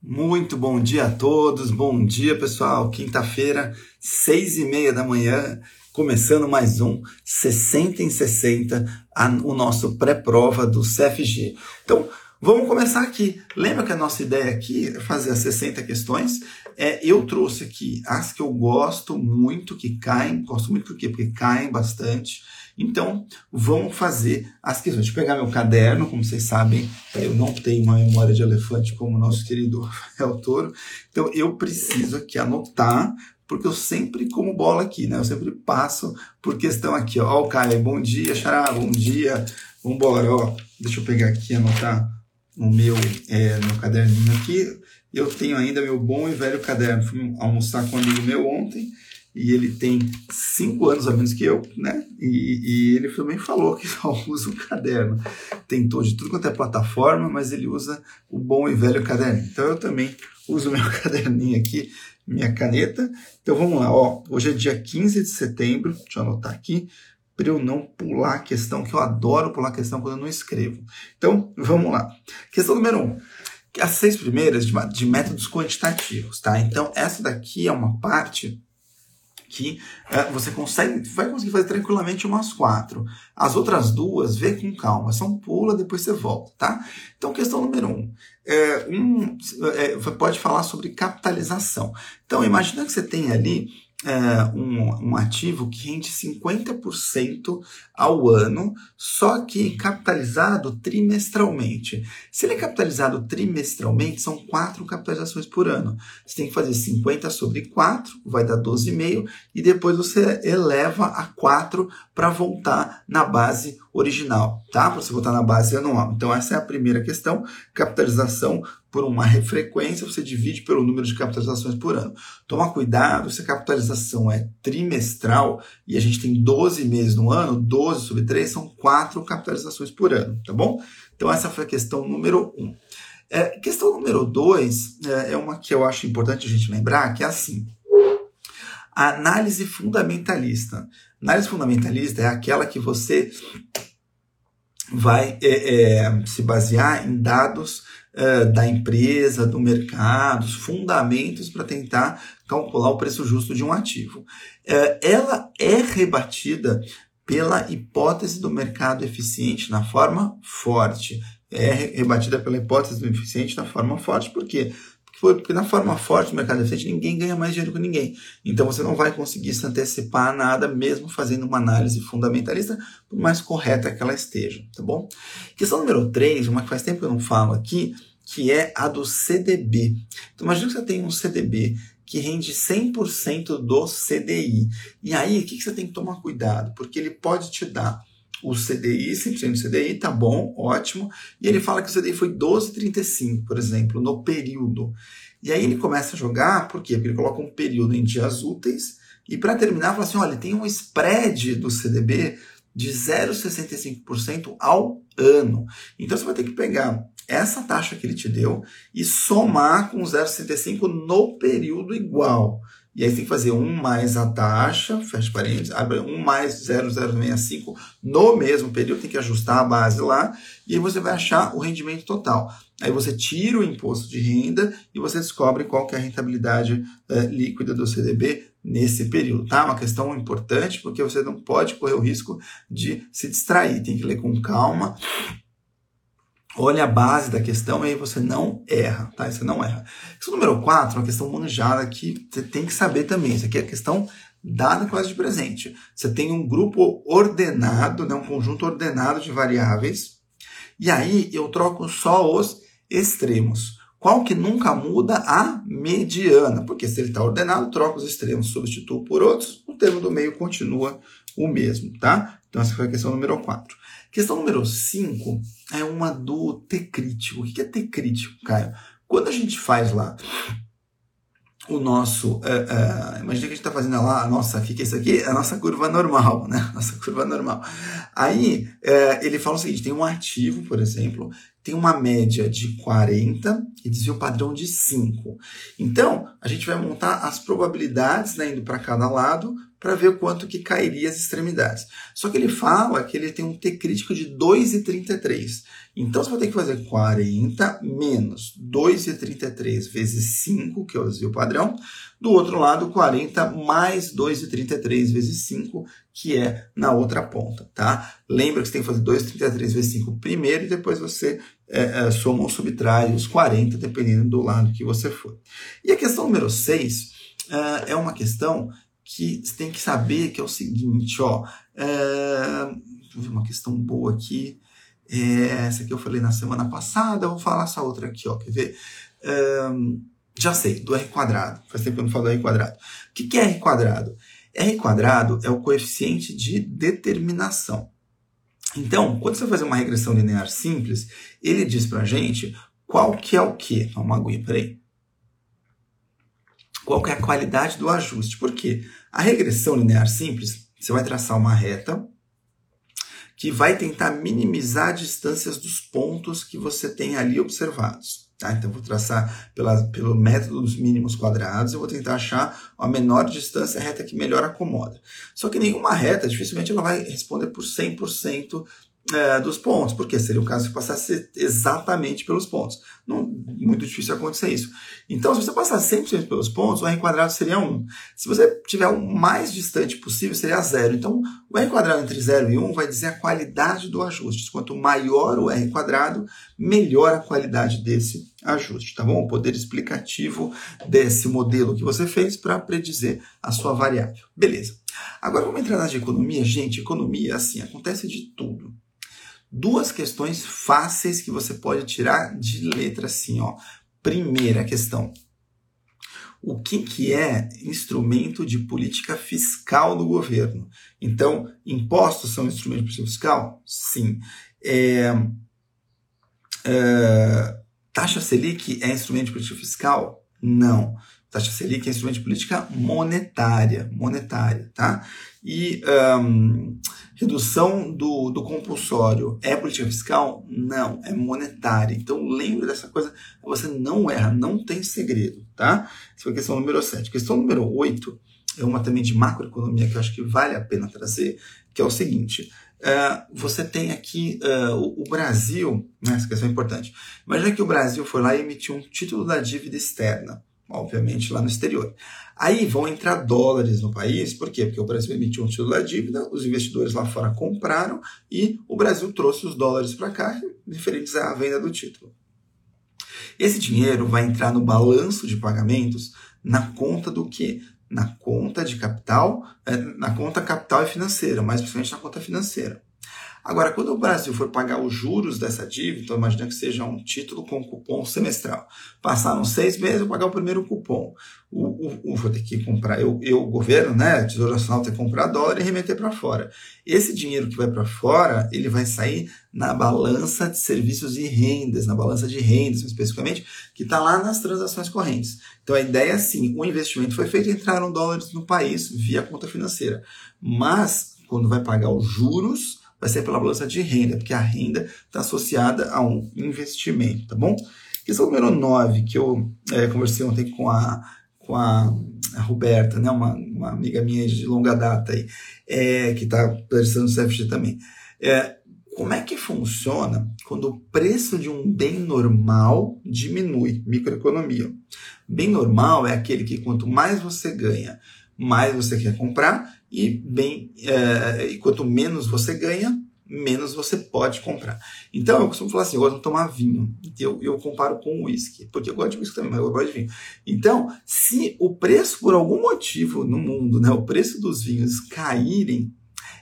Muito bom dia a todos, bom dia pessoal. Quinta-feira, seis e meia da manhã, começando mais um 60 em 60, a, o nosso pré-prova do CFG. Então, vamos começar aqui. Lembra que a nossa ideia aqui é fazer as 60 questões? É, eu trouxe aqui as que eu gosto muito, que caem, gosto muito por quê? Porque caem bastante. Então, vamos fazer as questões. Deixa eu pegar meu caderno, como vocês sabem, eu não tenho uma memória de elefante como o nosso querido Rafael Toro. Então, eu preciso aqui anotar, porque eu sempre como bola aqui, né? Eu sempre passo por questão aqui. Ó, o Caio, bom dia, Xará, bom dia. Vambora, ó. Deixa eu pegar aqui e anotar no meu, é, no caderninho aqui. Eu tenho ainda meu bom e velho caderno. Fui almoçar com um amigo meu ontem e ele tem cinco anos a menos que eu, né? E, e, ele também falou que só usa o caderno. Tentou de tudo quanto é plataforma, mas ele usa o bom e velho caderno. Então eu também uso meu caderninho aqui, minha caneta. Então vamos lá, ó. Hoje é dia 15 de setembro, deixa eu anotar aqui, para eu não pular a questão, que eu adoro pular a questão quando eu não escrevo. Então vamos lá. Questão número 1. Um as seis primeiras de métodos quantitativos, tá? Então, essa daqui é uma parte que é, você consegue, vai conseguir fazer tranquilamente umas quatro. As outras duas, vê com calma, um pula, depois você volta, tá? Então, questão número um. É, um é, pode falar sobre capitalização. Então, imagina que você tem ali é, um, um, ativo que rende 50% ao ano, só que capitalizado trimestralmente. Se ele é capitalizado trimestralmente, são quatro capitalizações por ano. Você tem que fazer 50 sobre 4, vai dar 12,5, e depois você eleva a 4 para voltar na base original, tá? Para você voltar na base anual. Então, essa é a primeira questão. Capitalização por uma frequência, você divide pelo número de capitalizações por ano. Toma cuidado se a capitalização é trimestral e a gente tem 12 meses no ano, 12 sobre 3 são 4 capitalizações por ano, tá bom? Então essa foi a questão número 1. Um. É, questão número 2 é, é uma que eu acho importante a gente lembrar, que é assim, a análise fundamentalista. Análise fundamentalista é aquela que você vai é, é, se basear em dados é, da empresa, do mercado, os fundamentos para tentar calcular o preço justo de um ativo. É, ela é rebatida pela hipótese do mercado eficiente na forma forte. É rebatida pela hipótese do eficiente na forma forte, por quê? Porque na forma forte do mercado eficiente, ninguém ganha mais dinheiro que ninguém. Então você não vai conseguir se antecipar a nada, mesmo fazendo uma análise fundamentalista, por mais correta que ela esteja, tá bom? Questão número 3, uma que faz tempo que eu não falo aqui, que é a do CDB. Então imagina que você tem um CDB que rende 100% do CDI. E aí, o que você tem que tomar cuidado? Porque ele pode te dar o CDI, 100% do CDI, tá bom, ótimo. E ele fala que o CDI foi 12,35, por exemplo, no período. E aí ele começa a jogar, por quê? Porque ele coloca um período em dias úteis e para terminar, fala assim: olha, tem um spread do CDB de 0,65% ao ano. Então você vai ter que pegar essa taxa que ele te deu e somar com 0,65 no período igual. E aí tem que fazer 1 mais a taxa, fecha parênteses, abre 1 mais 0,065 no mesmo período, tem que ajustar a base lá, e aí você vai achar o rendimento total. Aí você tira o imposto de renda e você descobre qual que é a rentabilidade é, líquida do CDB nesse período, tá? Uma questão importante, porque você não pode correr o risco de se distrair, tem que ler com calma, olha a base da questão e aí você não erra, tá? Você não erra. Questão número 4, uma questão manjada que você tem que saber também. Isso aqui é a questão dada quase de presente. Você tem um grupo ordenado, né, um conjunto ordenado de variáveis, e aí eu troco só os extremos. Qual que nunca muda? A mediana. Porque se ele está ordenado, troca os extremos, substituo por outros, o termo do meio continua o mesmo, tá? Então essa foi a questão número 4. Questão número 5 é uma do T crítico. O que é T crítico, Caio? Quando a gente faz lá o nosso. Uh, uh, imagina que a gente está fazendo lá a nossa. É isso aqui? A nossa curva normal, né? Nossa curva normal. Aí uh, ele fala o seguinte: tem um ativo, por exemplo, tem uma média de 40 e desvio padrão de 5. Então, a gente vai montar as probabilidades né, indo para cada lado para ver quanto que cairia as extremidades. Só que ele fala que ele tem um T crítico de 2,33. Então você vai ter que fazer 40 menos 2,33 vezes 5, que é o padrão. Do outro lado, 40 mais 2,33 vezes 5, que é na outra ponta, tá? Lembra que você tem que fazer 2,33 vezes 5 primeiro e depois você é, é, soma ou subtrai os 40, dependendo do lado que você for. E a questão número 6 é, é uma questão que você tem que saber que é o seguinte, ó. É, ver uma questão boa aqui. É, essa aqui eu falei na semana passada, eu vou falar essa outra aqui, ó. Quer ver? É, já sei, do R quadrado. Faz tempo que eu não falo do R quadrado. O que, que é R quadrado? R quadrado é o coeficiente de determinação. Então, quando você fazer uma regressão linear simples, ele diz pra gente qual que é o quê? Uma aguinha, peraí. Qual é a qualidade do ajuste? Por quê? A regressão linear simples, você vai traçar uma reta que vai tentar minimizar distâncias dos pontos que você tem ali observados. Tá? Então, vou traçar pela, pelo método dos mínimos quadrados, eu vou tentar achar a menor distância, reta que melhor acomoda. Só que nenhuma reta, dificilmente ela vai responder por 100% é, dos pontos, porque seria o caso de passasse exatamente pelos pontos. Não, muito difícil acontecer isso. Então, se você passar 100% pelos pontos, o R quadrado seria 1. Se você tiver o mais distante possível, seria 0. Então, o R quadrado entre 0 e 1 vai dizer a qualidade do ajuste. Quanto maior o R quadrado, melhor a qualidade desse ajuste, tá bom? O poder explicativo desse modelo que você fez para predizer a sua variável. Beleza. Agora vamos entrar nas de economia. Gente, economia, assim, acontece de tudo duas questões fáceis que você pode tirar de letra assim, ó. Primeira questão. O que, que é instrumento de política fiscal do governo? Então, impostos são instrumento de política fiscal? Sim. É, é, taxa Selic é instrumento de política fiscal? Não. Taxa Selic é instrumento de política monetária, monetária, tá? E um, Redução do, do compulsório é política fiscal? Não, é monetária. Então lembre dessa coisa, você não erra, não tem segredo, tá? Essa foi a questão número 7. Questão número 8 é uma também de macroeconomia que eu acho que vale a pena trazer, que é o seguinte. Uh, você tem aqui uh, o, o, Brasil, né, essa questão é importante. Imagina que o Brasil foi lá e emitiu um título da dívida externa obviamente lá no exterior. Aí vão entrar dólares no país, por quê? Porque o Brasil emitiu um título da dívida, os investidores lá fora compraram e o Brasil trouxe os dólares para cá, referentes à venda do título. Esse dinheiro vai entrar no balanço de pagamentos na conta do quê? Na conta de capital, eh, na conta capital e financeira, mais principalmente na conta financeira. Agora, quando o Brasil for pagar os juros dessa dívida, então imagina que seja um título com cupom semestral. Passaram seis meses, eu pagar o primeiro cupom. O, o, o vou ter que comprar, eu, eu, o governo, né, o Tesouro Nacional, ter que comprar dólar e remeter para fora. Esse dinheiro que vai para fora, ele vai sair na balança de serviços e rendas, na balança de rendas, especificamente, que está lá nas transações correntes. Então a ideia é assim: o investimento foi feito, entraram dólares no país via conta financeira. Mas, quando vai pagar os juros, vai ser pela balança de renda, porque a renda está associada a um investimento, tá bom? Questão número 9, que eu é, conversei ontem com a, com a, a Roberta, né, uma, uma, amiga minha de longa data aí, é, que está prestando o CFG também. É, como é que funciona quando o preço de um bem normal diminui? Microeconomia. Bem normal é aquele que quanto mais você ganha, mais você quer comprar e bem é, e quanto menos você ganha, menos você pode comprar. Então eu costumo falar assim, eu gosto de tomar vinho. Eu, eu comparo com uísque, porque eu gosto de uísque também, mas eu gosto de vinho. Então, se o preço, por algum motivo no mundo, né, o preço dos vinhos caírem,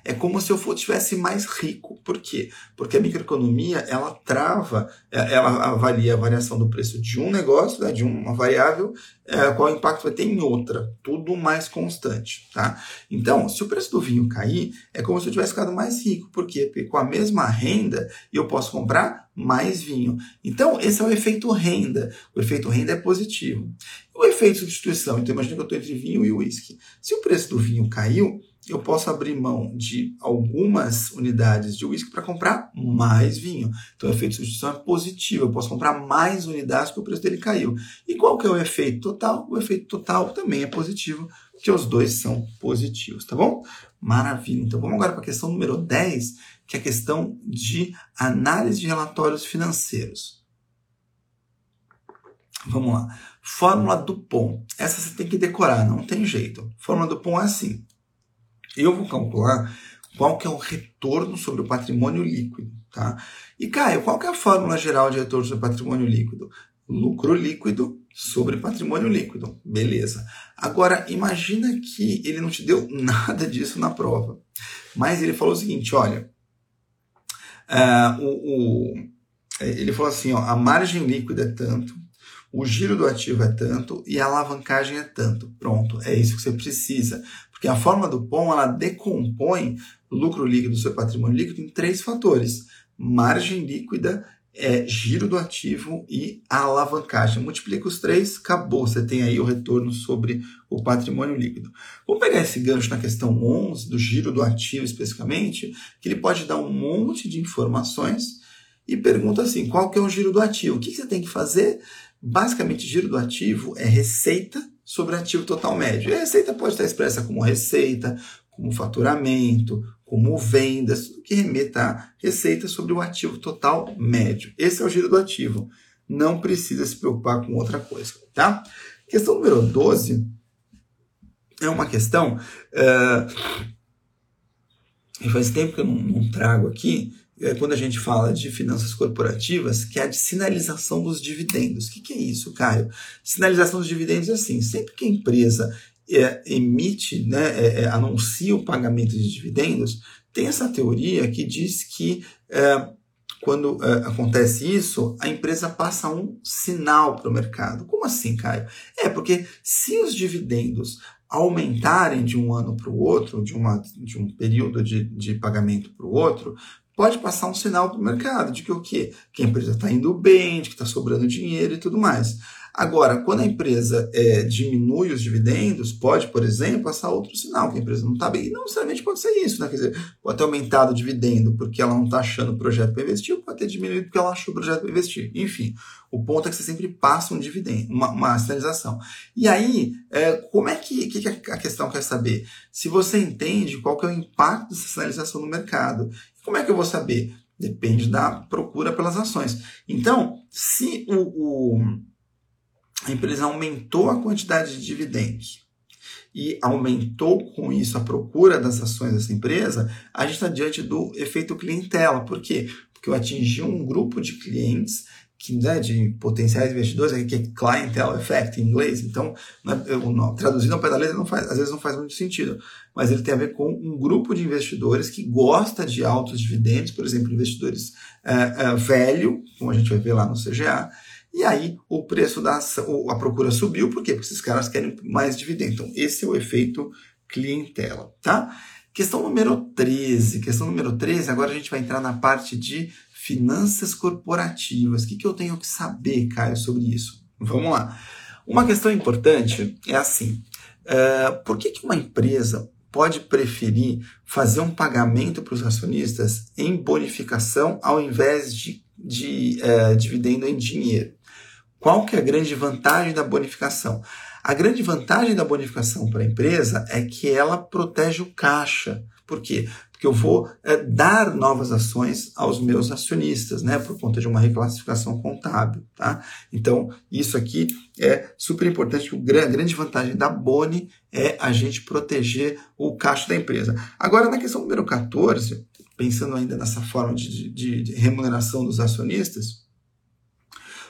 é como se eu fosse, tivesse mais rico. Por quê? Porque a microeconomia, ela trava, é, ela avalia a variação do preço de um negócio, né, de uma variável, é, qual impacto vai ter em outra. Tudo mais constante, tá? Então, se o preço do vinho cair, é como se eu tivesse ficado mais rico. Por quê? Porque com a mesma renda, eu posso comprar mais vinho. Então, esse é o efeito renda. O efeito renda é positivo. O efeito substituição, então imagina que eu estou entre vinho e uísque. Se o preço do vinho caiu, eu posso abrir mão de algumas unidades de uísque para comprar mais vinho. Então, o efeito de substituição é positivo. Eu posso comprar mais unidades porque o preço dele caiu. E qual que é o efeito total? O efeito total também é positivo, porque os dois são positivos, tá bom? Maravilha. Então vamos agora para a questão número 10, que é a questão de análise de relatórios financeiros. Vamos lá. Fórmula do POM. Essa você tem que decorar, não tem jeito. Fórmula do POM é assim. Eu vou calcular qual que é o retorno sobre o patrimônio líquido, tá? E Caio, qual que é a fórmula geral de retorno sobre patrimônio líquido? Lucro líquido sobre patrimônio líquido. Beleza. Agora, imagina que ele não te deu nada disso na prova. Mas ele falou o seguinte: olha, uh, o, o, ele falou assim: ó, a margem líquida é tanto, o giro do ativo é tanto e a alavancagem é tanto. Pronto, é isso que você precisa. Porque a forma do POM ela decompõe lucro líquido sobre patrimônio líquido em três fatores: margem líquida, é, giro do ativo e alavancagem. Multiplica os três, acabou. Você tem aí o retorno sobre o patrimônio líquido. Vamos pegar esse gancho na questão 11, do giro do ativo especificamente, que ele pode dar um monte de informações e pergunta assim, qual que é o giro do ativo? O que você tem que fazer? Basicamente, giro do ativo é receita sobre ativo total médio. E a receita pode estar expressa como receita, como faturamento, como vendas, que remeta a receita sobre o ativo total médio. Esse é o giro do ativo. Não precisa se preocupar com outra coisa, tá? Questão número 12 é uma questão. Uh, faz tempo que eu não, não trago aqui, quando a gente fala de finanças corporativas, que é a de sinalização dos dividendos. O que, que é isso, Caio? Sinalização dos dividendos é assim: sempre que a empresa é, emite, né, é, é, anuncia o pagamento de dividendos, tem essa teoria que diz que é, quando é, acontece isso, a empresa passa um sinal para o mercado. Como assim, Caio? É porque se os dividendos aumentarem de um ano para o outro, de, uma, de um período de, de pagamento para o outro, pode passar um sinal para o mercado de que o quê? Que a empresa está indo bem, de que está sobrando dinheiro e tudo mais. Agora, quando a empresa é, diminui os dividendos, pode, por exemplo, passar outro sinal, que a empresa não está bem. E não necessariamente pode ser isso, né? Quer dizer, pode ter aumentado o dividendo porque ela não está achando o projeto para investir, ou pode ter diminuído porque ela achou o projeto para investir. Enfim, o ponto é que você sempre passa um dividendo, uma, uma sinalização. E aí, é, como é que, que, a questão quer saber? Se você entende qual que é o impacto dessa sinalização no mercado. Como é que eu vou saber? Depende da procura pelas ações. Então, se o, o a empresa aumentou a quantidade de dividendos e aumentou com isso a procura das ações dessa empresa, a gente está diante do efeito clientela. Por quê? Porque eu atingi um grupo de clientes que, né, de potenciais investidores, que é clientele effect em inglês, então, é, traduzindo ao pé da letra, não faz, às vezes não faz muito sentido, mas ele tem a ver com um grupo de investidores que gosta de altos dividendos, por exemplo, investidores é, é, velho, como a gente vai ver lá no CGA, e aí o preço da a procura subiu, por quê? Porque esses caras querem mais dividendo. Então, esse é o efeito clientela, tá? Questão número 13. Questão número 13, agora a gente vai entrar na parte de finanças corporativas. O que, que eu tenho que saber, Caio, sobre isso? Vamos lá. Uma questão importante é assim: uh, por que, que uma empresa pode preferir fazer um pagamento para os acionistas em bonificação ao invés de, de uh, dividendo em dinheiro? Qual que é a grande vantagem da bonificação? A grande vantagem da bonificação para a empresa é que ela protege o caixa. Por quê? Porque eu vou é, dar novas ações aos meus acionistas, né, por conta de uma reclassificação contábil, tá? Então, isso aqui é super importante. A grande vantagem da Boni é a gente proteger o caixa da empresa. Agora, na questão número 14, pensando ainda nessa forma de, de, de remuneração dos acionistas,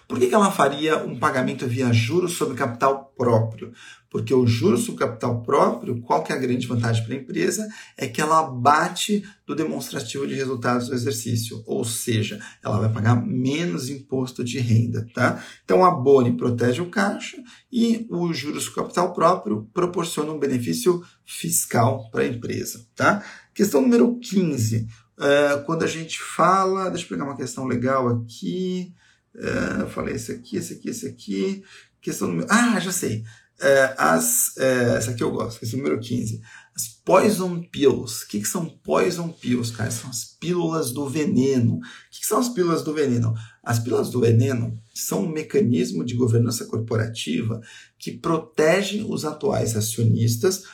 por que, ela faria um pagamento via juros sobre capital próprio? Porque o juros sobre capital próprio, qual que é a grande vantagem para a empresa? É que ela bate do demonstrativo de resultados do exercício, ou seja, ela vai pagar menos imposto de renda, tá? Então a Boni protege o caixa e o juros sobre capital próprio proporciona um benefício fiscal para a empresa, tá? Questão número 15. Uh, eh, quando a gente fala, deixa eu pegar uma questão legal aqui. Uh, falei esse aqui, esse aqui, esse aqui. Questão número. Ah, já sei. é, as. É, essa aqui eu gosto, esse número 15. As poison pills. O que, que são poison pills, cara? São as pílulas do veneno. O que, que são as pílulas do veneno? As pílulas do veneno são um mecanismo de governança corporativa que protege os atuais acionistas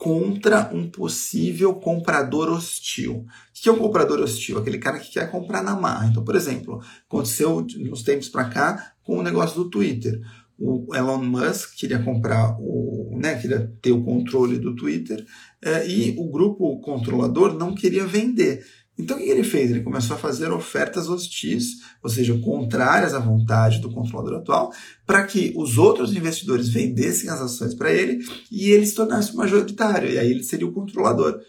contra um possível comprador hostil. O que é um comprador hostil? Aquele cara que quer comprar na marra. Então, por exemplo, aconteceu nos tempos para cá com o negócio do Twitter o Elon Musk queria comprar o, né, queria ter o controle do Twitter é, e o grupo controlador não queria vender. Então o que ele fez? Ele começou a fazer ofertas hostis, ou seja, contrárias à vontade do controlador atual, para que os outros investidores vendessem as ações para ele e ele se tornasse majoritário, e aí ele seria o controlador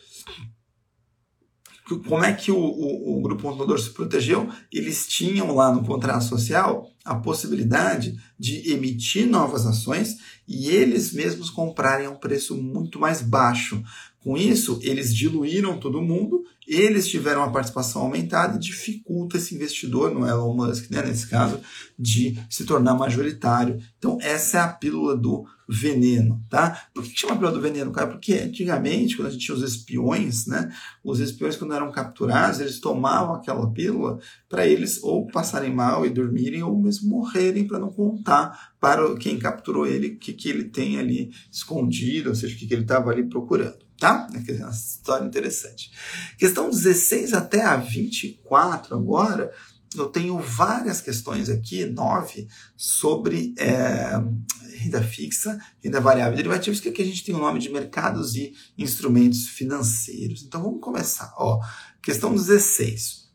como é que o, o, o, grupo controlador se protegeu? Eles tinham lá no contrato social a possibilidade de emitir novas ações e eles mesmos comprarem a um preço muito mais baixo. Com isso, eles diluíram todo mundo, eles tiveram uma participação aumentada e dificulta esse investidor, no Elon Musk, né, nesse caso, de se tornar majoritário. Então, essa é a pílula do veneno, tá? Por que, chama pílula do veneno, cara? Porque antigamente, quando a gente tinha os espiões, né? Os espiões, quando eram capturados, eles tomavam aquela pílula para eles ou passarem mal e dormirem ou mesmo morrerem para não contar para quem capturou ele o que, que ele tem ali escondido, ou seja, o que, que ele estava ali procurando, tá? É uma história interessante. Questão 16 até a 24 agora, eu tenho várias questões aqui, nove, sobre é, renda fixa, renda variável e derivativos, que aqui a gente tem o nome de mercados e instrumentos financeiros. Então vamos começar. Ó, questão 16.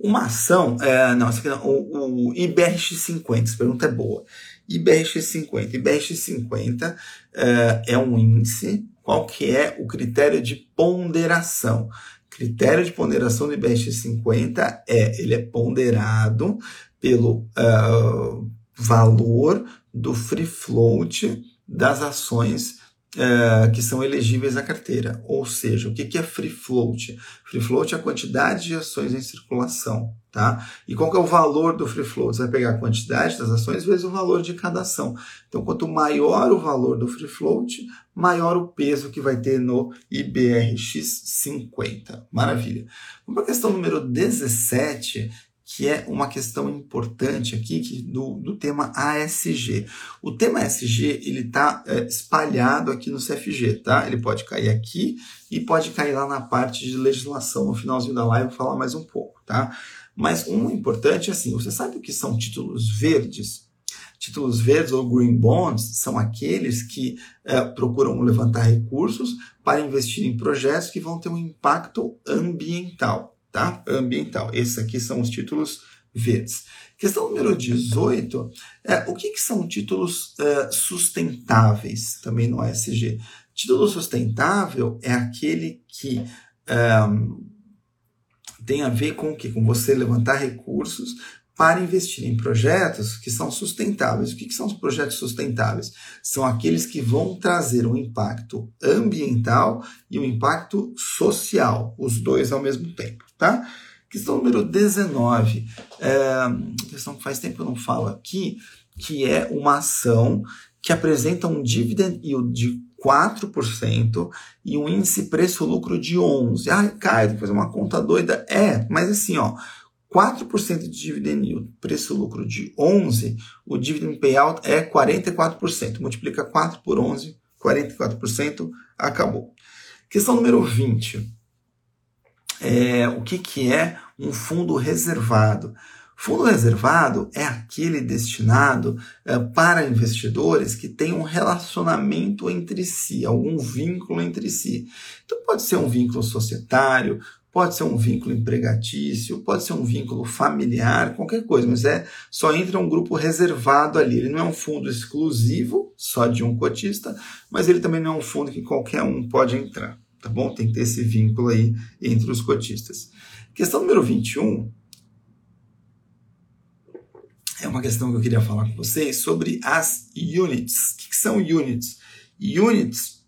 Uma ação, é, não, essa aqui não, o, o IBRX50, essa pergunta é boa. IBRX50. IBRX50 é, é um índice, qual que é o critério de ponderação? critério de ponderação do IBEX 50 é, ele é ponderado pelo uh, valor do free float das ações uh, que são elegíveis à carteira. Ou seja, o que, que é free float? Free float é a quantidade de ações em circulação. Tá? E qual que é o valor do free float? Você vai pegar a quantidade das ações vezes o valor de cada ação. Então, quanto maior o valor do free float, maior o peso que vai ter no IBRX 50. Maravilha. Vamos para a questão número 17, que é uma questão importante aqui que, do, do tema ASG. O tema ASG ele está é, espalhado aqui no CFG, tá? Ele pode cair aqui e pode cair lá na parte de legislação. No finalzinho da live eu vou falar mais um pouco, tá? Mas um importante é assim: você sabe o que são títulos verdes? Títulos verdes ou green bonds são aqueles que é, procuram levantar recursos para investir em projetos que vão ter um impacto ambiental, tá? Ambiental. Esses aqui são os títulos verdes. Questão número 18 é o que, que são títulos é, sustentáveis também no ESG? Título sustentável é aquele que é, tem a ver com o quê? Com você levantar recursos para investir em projetos que são sustentáveis. O que, são os projetos sustentáveis? São aqueles que vão trazer um impacto ambiental e um impacto social, os dois ao mesmo tempo, tá? Questão número 19, é, questão que faz tempo que eu não falo aqui, que é uma ação que apresenta um dividend yield de 4% e um índice preço-lucro de 11%. Ah, Caio, que fazer uma conta doida. É, mas assim, ó, 4% de dividend yield, preço-lucro de 11%, o dividend payout é 44%. Multiplica 4 por 11, 44%, acabou. Questão número 20. É, o que, que é um fundo reservado? Fundo reservado é aquele destinado é, para investidores que têm um relacionamento entre si, algum vínculo entre si. Então, pode ser um vínculo societário, pode ser um vínculo empregatício, pode ser um vínculo familiar, qualquer coisa, mas é só entra um grupo reservado ali. Ele não é um fundo exclusivo, só de um cotista, mas ele também não é um fundo que qualquer um pode entrar, tá bom? Tem que ter esse vínculo aí entre os cotistas. Questão número 21 é uma questão que eu queria falar com vocês sobre as units. O que são units? Units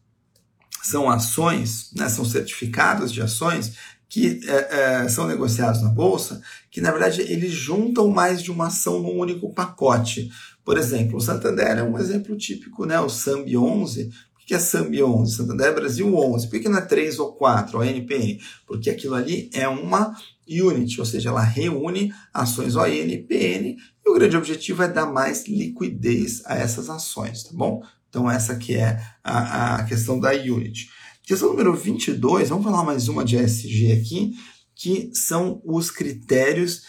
são ações, né, são certificados de ações que é, é, são negociados na bolsa, que na verdade eles juntam mais de uma ação num único pacote. Por exemplo, o Santander é um exemplo típico, né? O SAMB 11. Por que é SAMB 11? Santander Brasil 11. Por que não é 3 ou 4, o NPN? Porque aquilo ali é uma unit, ou seja, ela reúne ações ON e e o grande objetivo é dar mais liquidez a essas ações, tá bom? Então essa que é a, a questão da unit. Questão número 22, vamos falar mais uma de ESG aqui, que são os critérios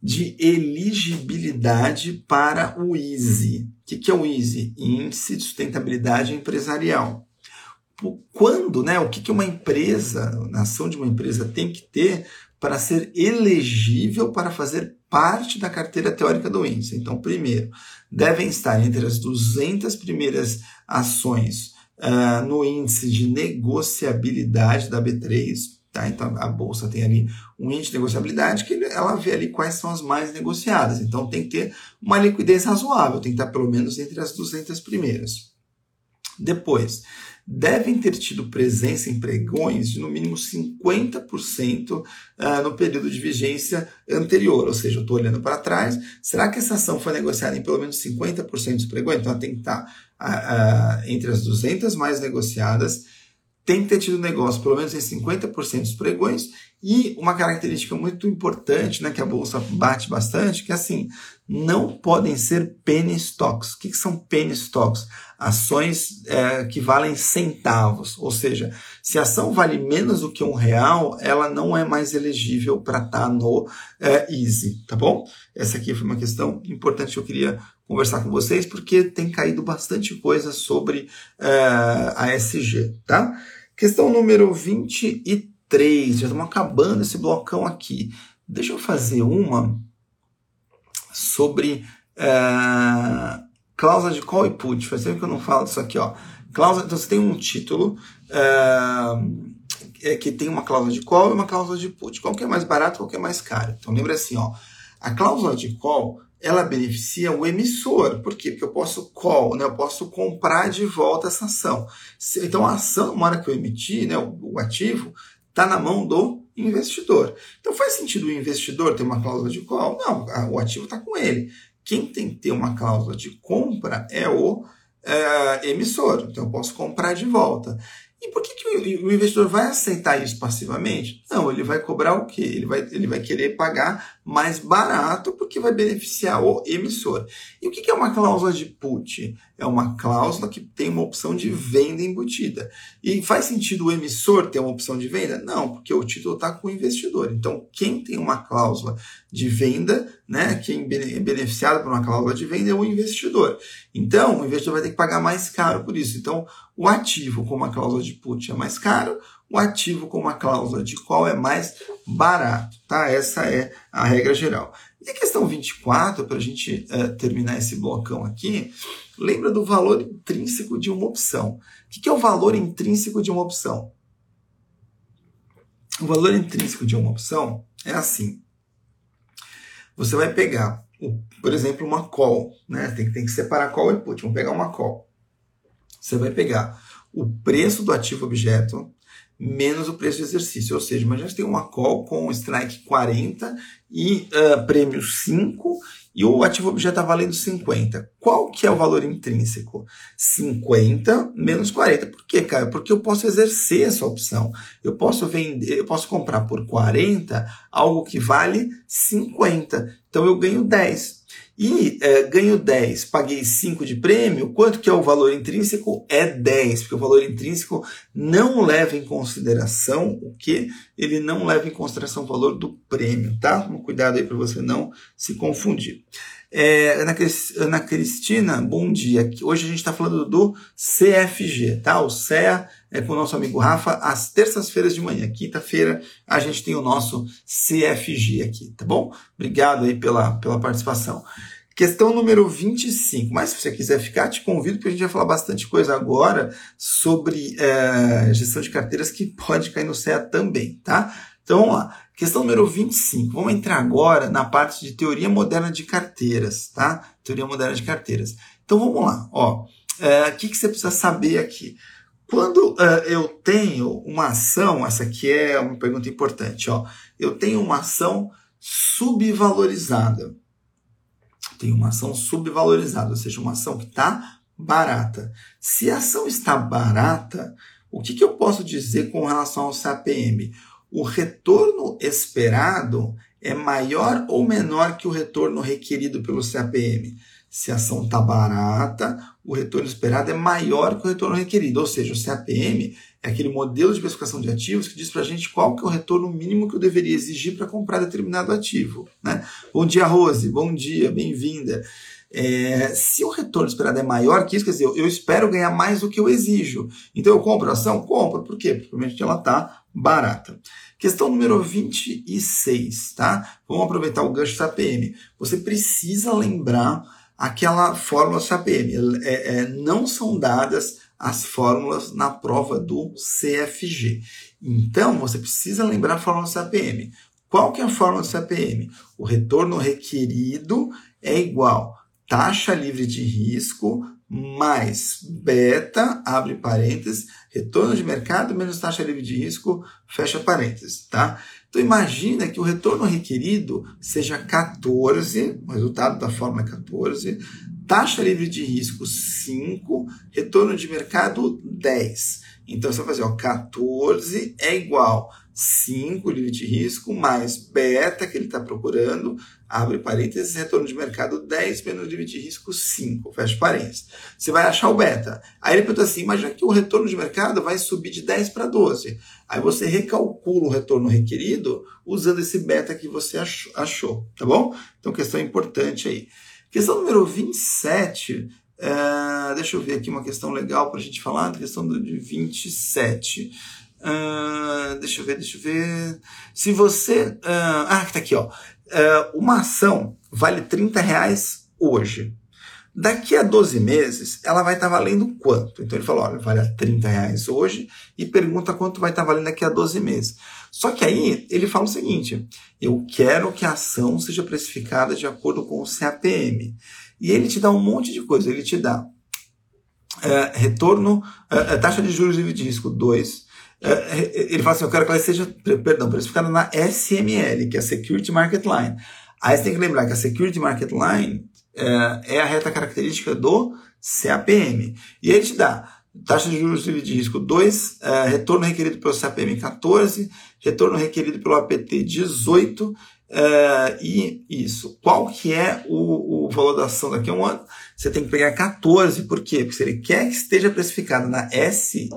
de elegibilidade para o EASY. O que é o EASY? Índice de Sustentabilidade Empresarial. Quando, né, o que uma empresa, a ação de uma empresa tem que ter para ser elegível para fazer parte da carteira teórica do índice. Então, primeiro, devem estar entre as 200 primeiras ações uh, no índice de negociabilidade da B3. Tá? Então, a bolsa tem ali um índice de negociabilidade que ela vê ali quais são as mais negociadas. Então, tem que ter uma liquidez razoável, tem que estar pelo menos entre as 200 primeiras. Depois, devem ter tido presença em pregões de no mínimo 50% ah, no período de vigência anterior. Ou seja, eu estou olhando para trás, será que essa ação foi negociada em pelo menos 50% dos pregões? Então ela tem que estar ah, ah, entre as 200 mais negociadas, tem que ter tido negócio pelo menos em 50% dos pregões e uma característica muito importante, né, que a bolsa bate bastante, que é assim, não podem ser penny stocks. O que, que são penny stocks? Ações é, que valem centavos, ou seja, se a ação vale menos do que um real, ela não é mais elegível para estar tá no é, Easy, tá bom? Essa aqui foi uma questão importante que eu queria conversar com vocês, porque tem caído bastante coisa sobre é, a SG, tá? Questão número 23 três, já estamos acabando esse blocão aqui. Deixa eu fazer uma sobre é, cláusula de call e put. Faz tempo que eu não falo disso aqui. Ó. Cláusula, então você tem um título é, é, que tem uma cláusula de call e uma cláusula de put. Qual que é mais barato, qual que é mais caro? Então lembra assim, ó, a cláusula de call ela beneficia o emissor. Por quê? Porque eu posso call, né? eu posso comprar de volta essa ação. Então a ação, na hora que eu emitir, né, o, o ativo, está na mão do investidor. Então faz sentido o investidor ter uma cláusula de call? Não, o ativo está com ele. Quem tem que ter uma cláusula de compra é o é, emissor. Então eu posso comprar de volta. E por que, que o investidor vai aceitar isso passivamente? Não, ele vai cobrar o quê? Ele vai, ele vai querer pagar mais barato porque vai beneficiar o emissor. E o que, é uma cláusula de put? É uma cláusula que tem uma opção de venda embutida. E faz sentido o emissor ter uma opção de venda? Não, porque o título está com o investidor. Então, quem tem uma cláusula de venda, né, quem é beneficiado por uma cláusula de venda é o investidor. Então, o investidor vai ter que pagar mais caro por isso. Então, o ativo com uma cláusula de put é mais caro, o ativo com uma cláusula de call é mais barato, tá? Essa é a regra geral. E a questão 24, para a gente uh, terminar esse blocão aqui, lembra do valor intrínseco de uma opção. O que é o valor intrínseco de uma opção? O valor intrínseco de uma opção é assim. Você vai pegar, por exemplo, uma call, né? Tem, tem que separar call e put. Vamos pegar uma call você vai pegar o preço do ativo objeto menos o preço do exercício. Ou seja, imagina que tem uma call com strike 40 e uh, prêmio 5 e o ativo objeto está valendo 50. Qual que é o valor intrínseco? 50 menos 40. Por quê, cara? Porque eu posso exercer essa opção. Eu posso vender, eu posso comprar por 40 algo que vale 50. Então eu ganho 10. E é, ganho 10, paguei 5 de prêmio, quanto que é o valor intrínseco? É 10, porque o valor intrínseco não leva em consideração o que? Ele não leva em consideração o valor do prêmio, tá? Toma cuidado aí para você não se confundir. É, Ana, Ana Cristina, bom dia. Hoje a gente está falando do CFG, tá? O CEA é com o nosso amigo Rafa às terças-feiras de manhã. Quinta-feira a gente tem o nosso CFG aqui, tá bom? Obrigado aí pela, pela participação. Questão número 25. Mas se você quiser ficar, te convido, porque a gente vai falar bastante coisa agora sobre é, gestão de carteiras que pode cair no CEA também, tá? Então vamos lá. Questão número 25. Vamos entrar agora na parte de teoria moderna de carteiras, tá? Teoria moderna de carteiras. Então vamos lá. Ó, é, o é, que, que você precisa saber aqui? Quando uh, eu tenho uma ação, essa aqui é uma pergunta importante, ó. Eu tenho uma ação subvalorizada. Tem uma ação subvalorizada, ou seja, uma ação que está barata. Se a ação está barata, o que, que eu posso dizer com relação ao CAPM? O retorno esperado é maior ou menor que o retorno requerido pelo CAPM? Se a ação está barata, o retorno esperado é maior que o retorno requerido. Ou seja, o CAPM é aquele modelo de precificação de ativos que diz para a gente qual que é o retorno mínimo que eu deveria exigir para comprar determinado ativo. Né? Bom dia, Rose. Bom dia, bem-vinda. É, se o retorno esperado é maior que isso, quer dizer, eu, eu espero ganhar mais do que eu exijo. Então eu compro a ação? Compro. Por quê? Provavelmente ela está barata. Questão número 26, tá? Vamos aproveitar o gancho da PM. Você precisa lembrar aquela fórmula CAPM. É, é, não são dadas as fórmulas na prova do CFG. Então, você precisa lembrar a fórmula CAPM. Qual que é a fórmula CAPM? O retorno requerido é igual taxa livre de risco mais beta, abre parênteses, retorno de mercado menos taxa livre de risco, fecha parênteses, tá? Então imagina que o retorno requerido seja 14, o resultado da fórmula é 14, taxa livre de risco 5, retorno de mercado 10. Então você vai fazer, ó, 14 é igual 5 livre de risco mais beta que ele está procurando, abre parênteses, retorno de mercado 10 menos livre de risco 5, fecha parênteses. Você vai achar o beta. Aí ele pergunta assim, imagina que o retorno de mercado vai subir de 10 para 12. Aí você recalcula o retorno requerido usando esse beta que você achou, tá bom? Então questão importante aí. Questão número 27, é, deixa eu ver aqui uma questão legal para a gente falar, questão de 27. Uh, deixa eu ver, deixa eu ver. Se você. Uh, ah, tá aqui, ó. Uh, uma ação vale 30 reais hoje. Daqui a 12 meses, ela vai estar tá valendo quanto? Então ele falou: olha, vale a 30 reais hoje e pergunta quanto vai estar tá valendo daqui a 12 meses. Só que aí ele fala o seguinte: eu quero que a ação seja precificada de acordo com o CAPM. E ele te dá um monte de coisa. Ele te dá retorno, taxa de juros de risco 2, é, é, ele fala assim, eu quero que ela seja, perdão, precificada na SML, que é a Security Market Line. Aí você tem que lembrar que a Security Market Line é, é a reta característica do CAPM. E ele te dá taxa de juros livre de risco 2, é, retorno requerido pelo CAPM 14, retorno requerido pelo APT 18, é, e isso. Qual que é o, o valor da ação daqui a um ano? Você tem que pegar 14, por quê? Porque se ele quer que esteja precificado na S,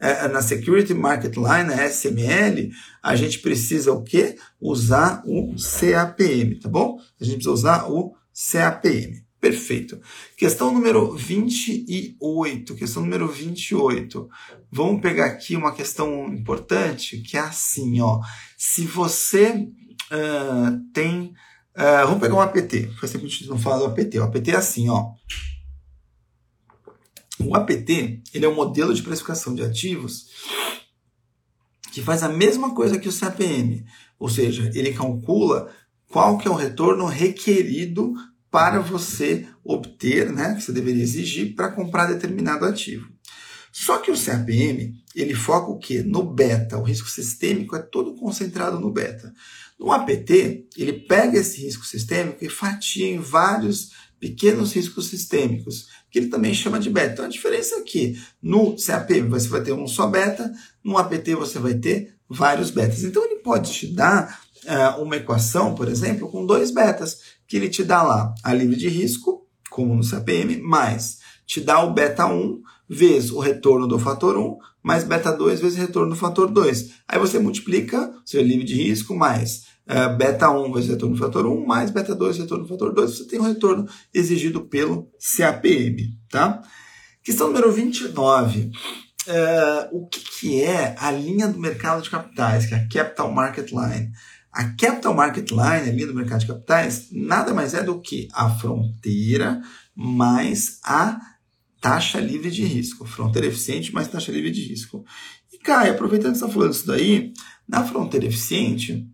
é, na Security Market Line, na SML, a gente precisa o quê? Usar o CAPM, tá bom? A gente precisa usar o CAPM. Perfeito. Questão número 28. Questão número 28. Vamos pegar aqui uma questão importante, que é assim, ó. Se você uh, tem. Uh, vamos pegar um APT. Faz tempo que a gente não fala do APT. O APT é assim, ó. O APT ele é um modelo de precificação de ativos que faz a mesma coisa que o CAPM, ou seja, ele calcula qual que é o retorno requerido para você obter, né, que você deveria exigir para comprar determinado ativo. Só que o CAPM, ele foca o quê? No beta. O risco sistêmico é todo concentrado no beta. No APT, ele pega esse risco sistêmico e fatia em vários pequenos riscos sistêmicos, que ele também chama de beta. Então a diferença é que no CAPM você vai ter um só beta, no APT você vai ter vários betas. Então ele pode te dar uh, uma equação, por exemplo, com dois betas, que ele te dá lá a livre de risco, como no CAPM, mais te dá o beta 1 vezes o retorno do fator 1, mais beta 2 vezes o retorno do fator 2. Aí você multiplica, seu livre de risco, mais uh, beta 1 vezes retorno do fator 1, mais beta 2 vezes retorno do fator 2, você tem o retorno exigido pelo CAPM. Tá? Questão número 29. Uh, eh, o que, que é a linha do mercado de capitais, que é a Capital Market Line? A Capital Market Line, a linha do mercado de capitais, nada mais é do que a fronteira mais a taxa livre de risco. Fronteira eficiente mais taxa livre de risco. E, Caio, aproveitando que você está falando isso daí, na fronteira eficiente,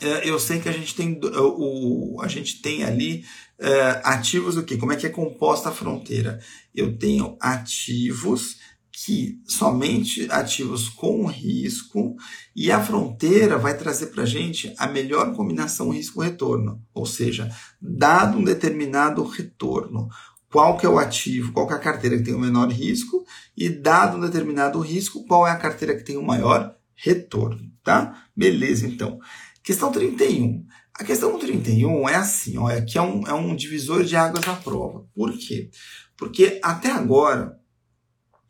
é, eu sei que a gente tem, o, a gente tem ali é, ativos o quê? Como é que é composta a fronteira? Eu tenho ativos que somente ativos com risco e a fronteira vai trazer para a gente a melhor combinação risco-retorno, ou seja, dado um determinado retorno, qual que é o ativo, qual que é a carteira que tem o menor risco e dado um determinado risco, qual é a carteira que tem o maior retorno, tá? Beleza, então. Questão 31. A questão 31 é assim, ó, aqui é um, é um divisor de águas na prova. Por quê? Porque até agora,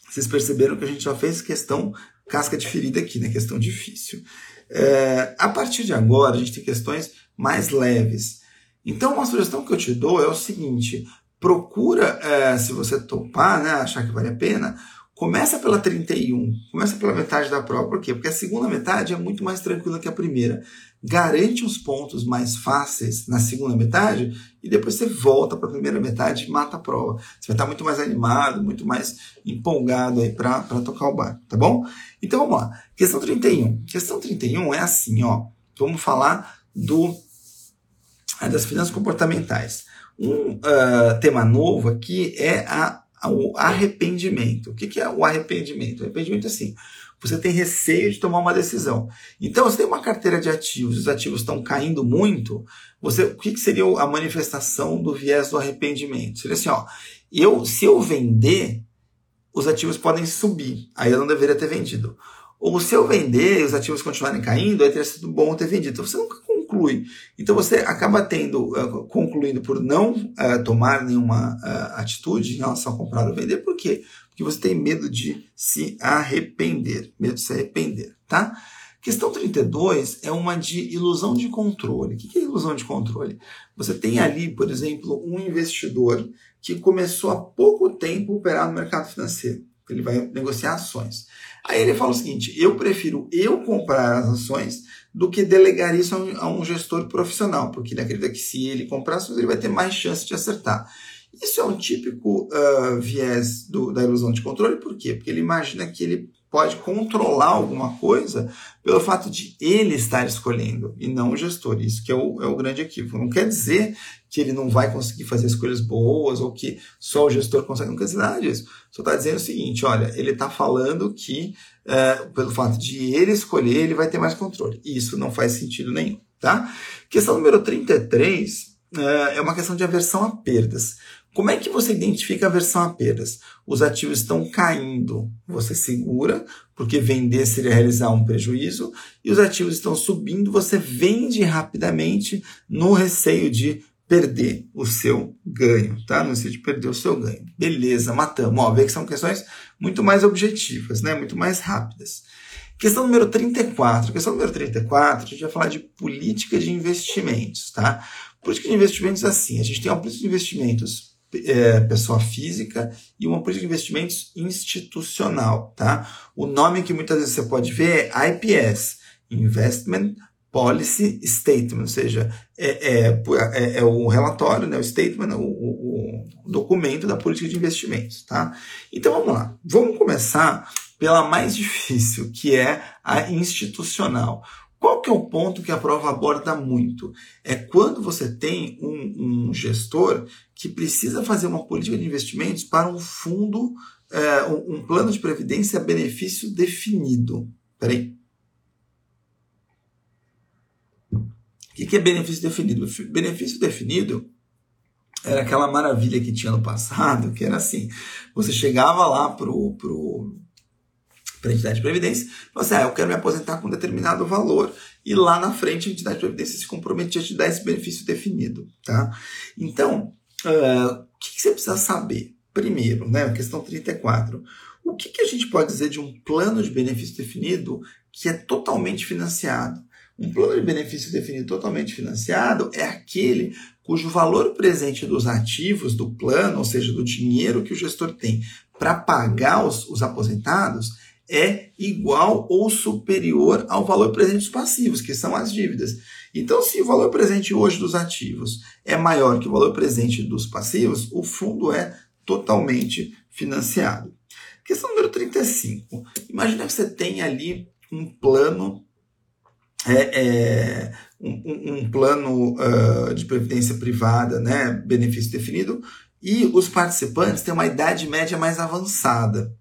vocês perceberam que a gente já fez questão casca de ferida aqui, né? Questão difícil. É, a partir de agora, a gente tem questões mais leves. Então, uma sugestão que eu te dou é o seguinte: procura, é, se você topar, né, achar que vale a pena, Começa pela 31, começa pela metade da prova, por quê? Porque a segunda metade é muito mais tranquila que a primeira. Garante uns pontos mais fáceis na segunda metade e depois você volta para a primeira metade e mata a prova. Você vai estar muito mais animado, muito mais empolgado aí para tocar o barco, tá bom? Então vamos lá. Questão 31. Questão 31 é assim, ó. Vamos falar do das finanças comportamentais. Um uh, tema novo aqui é a o arrependimento. O que é o arrependimento? O arrependimento é assim: você tem receio de tomar uma decisão. Então, você tem uma carteira de ativos, os ativos estão caindo muito, você, o que seria a manifestação do viés do arrependimento? Seria assim: ó, eu, se eu vender, os ativos podem subir, aí eu não deveria ter vendido. Ou se eu vender e os ativos continuarem caindo, aí teria sido bom ter vendido. Então, você nunca conclui. Então você acaba tendo, uh, concluindo por não uh, tomar nenhuma uh, atitude em relação a comprar ou vender. Por quê? Porque você tem medo de se arrepender. Medo de se arrepender, tá? Questão 32 é uma de ilusão de controle. O que é ilusão de controle? Você tem ali, por exemplo, um investidor que começou há pouco tempo a operar no mercado financeiro. Ele vai negociar ações. Aí ele fala o seguinte: eu prefiro eu comprar as ações do que delegar isso a um, gestor profissional, porque ele acredita que se ele comprar ações, ele vai ter mais chance de acertar. Isso é um típico uh, viés do, da ilusão de controle, por quê? Porque ele imagina que ele pode controlar alguma coisa pelo fato de ele estar escolhendo e não o gestor. Isso que é o, é o grande equívoco. Não quer dizer que ele não vai conseguir fazer escolhas boas ou que só o gestor consegue. Não quer dizer nada disso. Só está dizendo o seguinte: olha, ele está falando que é, pelo fato de ele escolher, ele vai ter mais controle. Isso não faz sentido nenhum. Tá? Questão número 33 é, é uma questão de aversão a perdas. Como é que você identifica a aversão a perdas? Os ativos estão caindo, você segura, porque vender seria realizar um prejuízo, e os ativos estão subindo, você vende rapidamente no receio de perder o seu ganho, tá? No receio de perder o seu ganho. Beleza, matamos. Ó, vê que são questões muito mais objetivas, né? Muito mais rápidas. Questão número 34. Questão número 34, a gente vai falar de política de investimentos, tá? Política de investimentos assim, a gente tem uma política de investimentos é, pessoa física e uma política de investimentos institucional, tá? O nome que muitas vezes você pode ver é IPS, Investment Policy Statement, ou seja, é, é, é, é o relatório, né, o statement, o, o, o, documento da política de investimentos, tá? Então vamos lá, vamos começar pela mais difícil, que é a institucional. Qual que é o ponto que a prova aborda muito? É quando você tem um, um gestor que precisa fazer uma política de investimentos para um fundo, é, um, um plano de previdência benefício definido. Peraí. O que é benefício definido? Benefício definido era aquela maravilha que tinha no passado, que era assim: você chegava lá pro, pro para a entidade de previdência, você, assim, ah, eu quero me aposentar com determinado valor, e lá na frente a entidade de previdência se comprometia a te dar esse benefício definido, tá? Então, uh, o que, que, você precisa saber? Primeiro, né, questão 34, o que, que a gente pode dizer de um plano de benefício definido que é totalmente financiado? Um plano de benefício definido totalmente financiado é aquele cujo valor presente dos ativos do plano, ou seja, do dinheiro que o gestor tem para pagar os, os aposentados, é igual ou superior ao valor presente dos passivos, que são as dívidas. Então, se o valor presente hoje dos ativos é maior que o valor presente dos passivos, o fundo é totalmente financiado. Questão número 35. Imagina que você tem ali um plano, é, é, um, um, plano uh, de previdência privada, né, benefício definido, e os participantes têm uma idade média mais avançada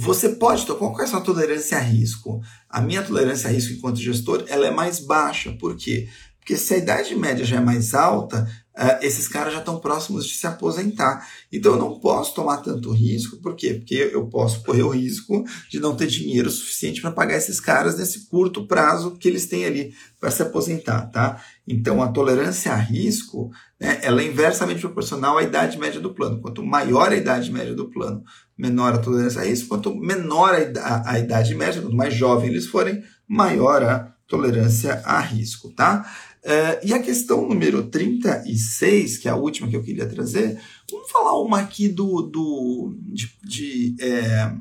Você pode, qual é a sua tolerância a risco? A minha tolerância a risco enquanto gestor, ela é mais baixa. Por quê? Porque se a idade média já é mais alta, uh, esses caras já estão próximos de se aposentar. Então eu não posso tomar tanto risco, por quê? Porque eu posso correr o risco de não ter dinheiro suficiente para pagar esses caras nesse curto prazo que eles têm ali para se aposentar, tá? Então a tolerância a risco, né, ela é inversamente proporcional à idade média do plano. Quanto maior a idade média do plano, menor a tolerância a risco. Quanto menor a, a idade média, quanto mais jovem eles forem, maior a tolerância a risco, tá? Uh, e a questão número 36, que é a última que eu queria trazer, vamos falar uma aqui do, do de, de é,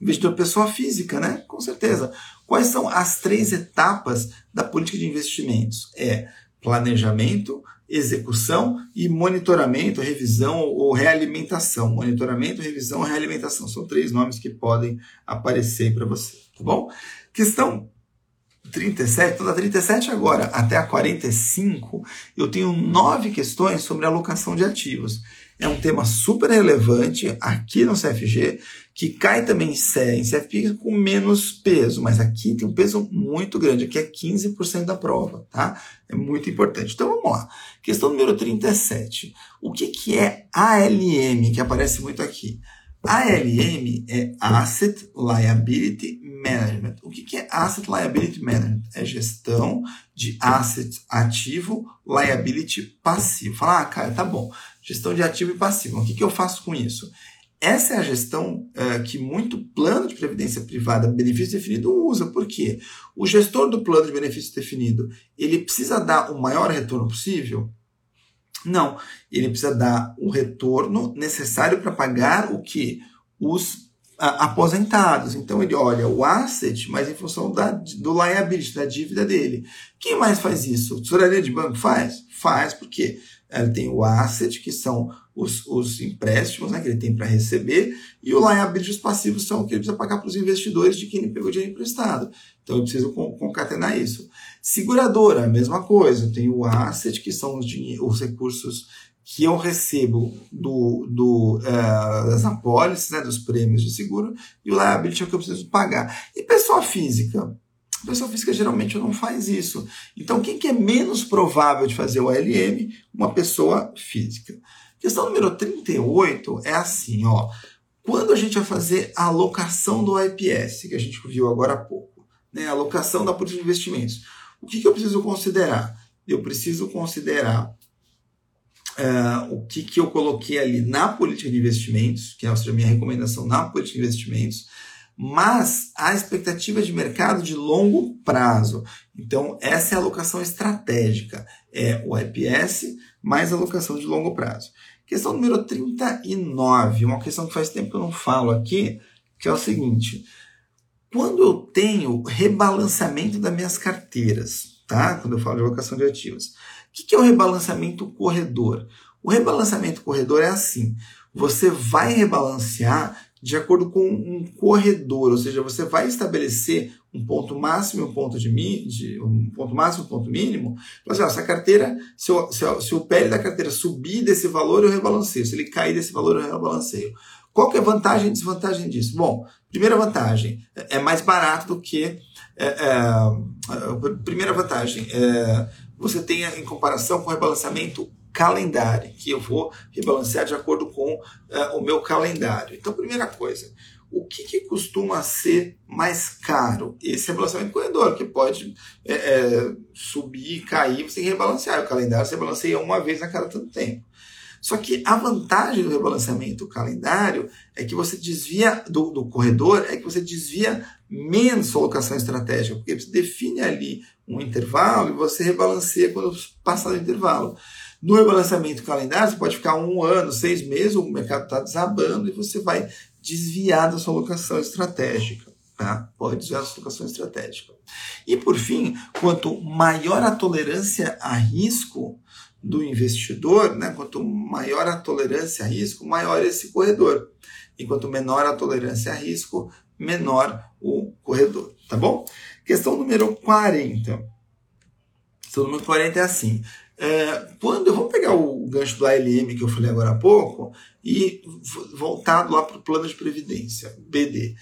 investidor pessoa física, né? Com certeza. Quais são as três etapas da política de investimentos? É planejamento, execução e monitoramento, revisão ou realimentação. Monitoramento, revisão ou realimentação. São três nomes que podem aparecer para você, tá bom? Questão 37, então da 37 agora até a 45, eu tenho nove questões sobre alocação de ativos. É um tema super relevante aqui no CFG, que cai também em CFP com menos peso, mas aqui tem um peso muito grande, aqui é 15% da prova, tá? É muito importante. Então vamos lá. Questão número 37. O que, que é ALM, que aparece muito aqui? ALM é Asset Liability Management. O que é Asset Liability Management? É gestão de asset ativo, liability passivo. Fala, ah, cara, tá bom. Gestão de ativo e passivo. O que, que eu faço com isso? Essa é a gestão uh, que muito plano de previdência privada, benefício definido, usa. Por quê? O gestor do plano de benefício definido, ele precisa dar o maior retorno possível? Não, ele precisa dar o retorno necessário para pagar o que? Os aposentados. Então ele olha o asset, mas em função da, do liability, da dívida dele. Quem mais faz isso? Tesouraria de banco faz? Faz, porque ele tem o asset, que são os, os empréstimos né, que ele tem para receber, e o liability, os passivos, são o que ele precisa pagar para os investidores de quem ele pegou dinheiro emprestado. Então eu preciso concatenar isso. Seguradora, a mesma coisa. Tem o asset, que são os, os recursos que eu recebo do, do, uh, das apólices, né, dos prêmios de seguro, e o liability é o que eu preciso pagar. E pessoa física? Pessoa física geralmente não faz isso. Então, quem que é menos provável de fazer o ALM? Uma pessoa física. Questão número 38 é assim, ó. Quando a gente vai fazer a alocação do IPS, que a gente viu agora há pouco, né, a alocação da política de investimentos, o que, que eu preciso considerar? Eu preciso considerar uh, o que, que eu coloquei ali na política de investimentos, que é a minha recomendação na política de investimentos, mas a expectativa de mercado de longo prazo. Então, essa é a alocação estratégica, é o IPS mais a alocação de longo prazo. Questão número 39, uma questão que faz tempo que eu não falo aqui, que é o seguinte: quando eu tenho rebalanceamento das minhas carteiras, tá? Quando eu falo de alocação de ativos, o que é o rebalanceamento corredor? O rebalanceamento corredor é assim: você vai rebalancear de acordo com um corredor, ou seja, você vai estabelecer um ponto máximo e um ponto de, de um ponto máximo um ponto mínimo. Então, assim, se carteira, se o, se, o, se o da carteira subir desse valor, eu rebalanceio. Se ele cair desse valor, eu rebalanceio. Qual que é a vantagem e desvantagem disso? Bom, primeira vantagem, é mais barato do que. É, é, primeira vantagem, é, você tem em comparação com o rebalanceamento calendário, que eu vou rebalancear de acordo com uh, o meu calendário. Então, primeira coisa, o que, que, costuma ser mais caro? Esse rebalanceamento corredor, que pode é, é, subir, cair, você tem que rebalancear. O calendário você rebalanceia uma vez a cada tanto tempo. Só que a vantagem do rebalanceamento calendário é que você desvia do, do corredor, é que você desvia menos sua alocação estratégica, porque você define ali um intervalo e você rebalanceia quando passar do intervalo. No rebalanceamento calendário, você pode ficar um ano, seis meses, o mercado está desabando e você vai desviar da sua alocação estratégica. Tá? Pode desviar da sua alocação estratégica. E por fim, quanto maior a tolerância a risco do investidor, né? quanto maior a tolerância a risco, maior esse corredor. E quanto menor a tolerância a risco, menor o corredor. Tá bom? Questão número 40. Questão número 40 é assim. É, quando vamos pegar o gancho do ALM que eu falei agora há pouco e voltado lá para o plano de previdência, BD.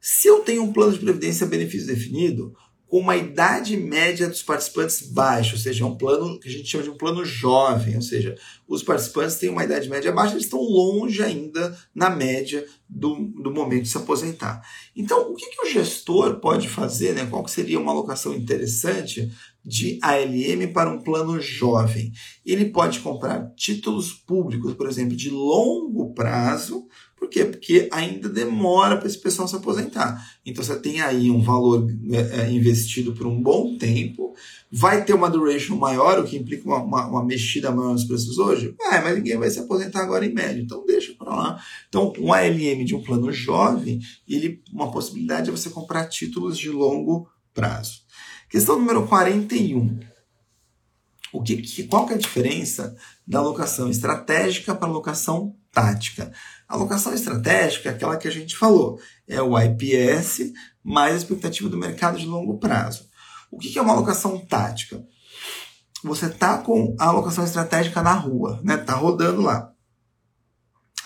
Se eu tenho um plano de previdência benefício definido, com uma idade média dos participantes baixa, ou seja, é um plano que a gente chama de um plano jovem, ou seja, os participantes têm uma idade média baixa, eles estão longe ainda na média do, do momento de se aposentar. Então, o que, que o gestor pode fazer, né? qual seria uma alocação interessante de ALM para um plano jovem? Ele pode comprar títulos públicos, por exemplo, de longo prazo, por quê? Porque ainda demora para esse pessoal se aposentar. Então você tem aí um valor é, é, investido por um bom tempo, vai ter uma duration maior, o que implica uma, uma, uma mexida maior nos preços hoje? Ah, mas ninguém vai se aposentar agora em médio, então deixa para lá. Então, um ALM de um plano jovem, ele, uma possibilidade é você comprar títulos de longo prazo. Questão número 41. O que, qual que é a diferença da alocação estratégica para alocação tática? Alocação estratégica é aquela que a gente falou, é o IPS mais a expectativa do mercado de longo prazo. O que é uma alocação tática? Você está com a alocação estratégica na rua, né? Tá rodando lá.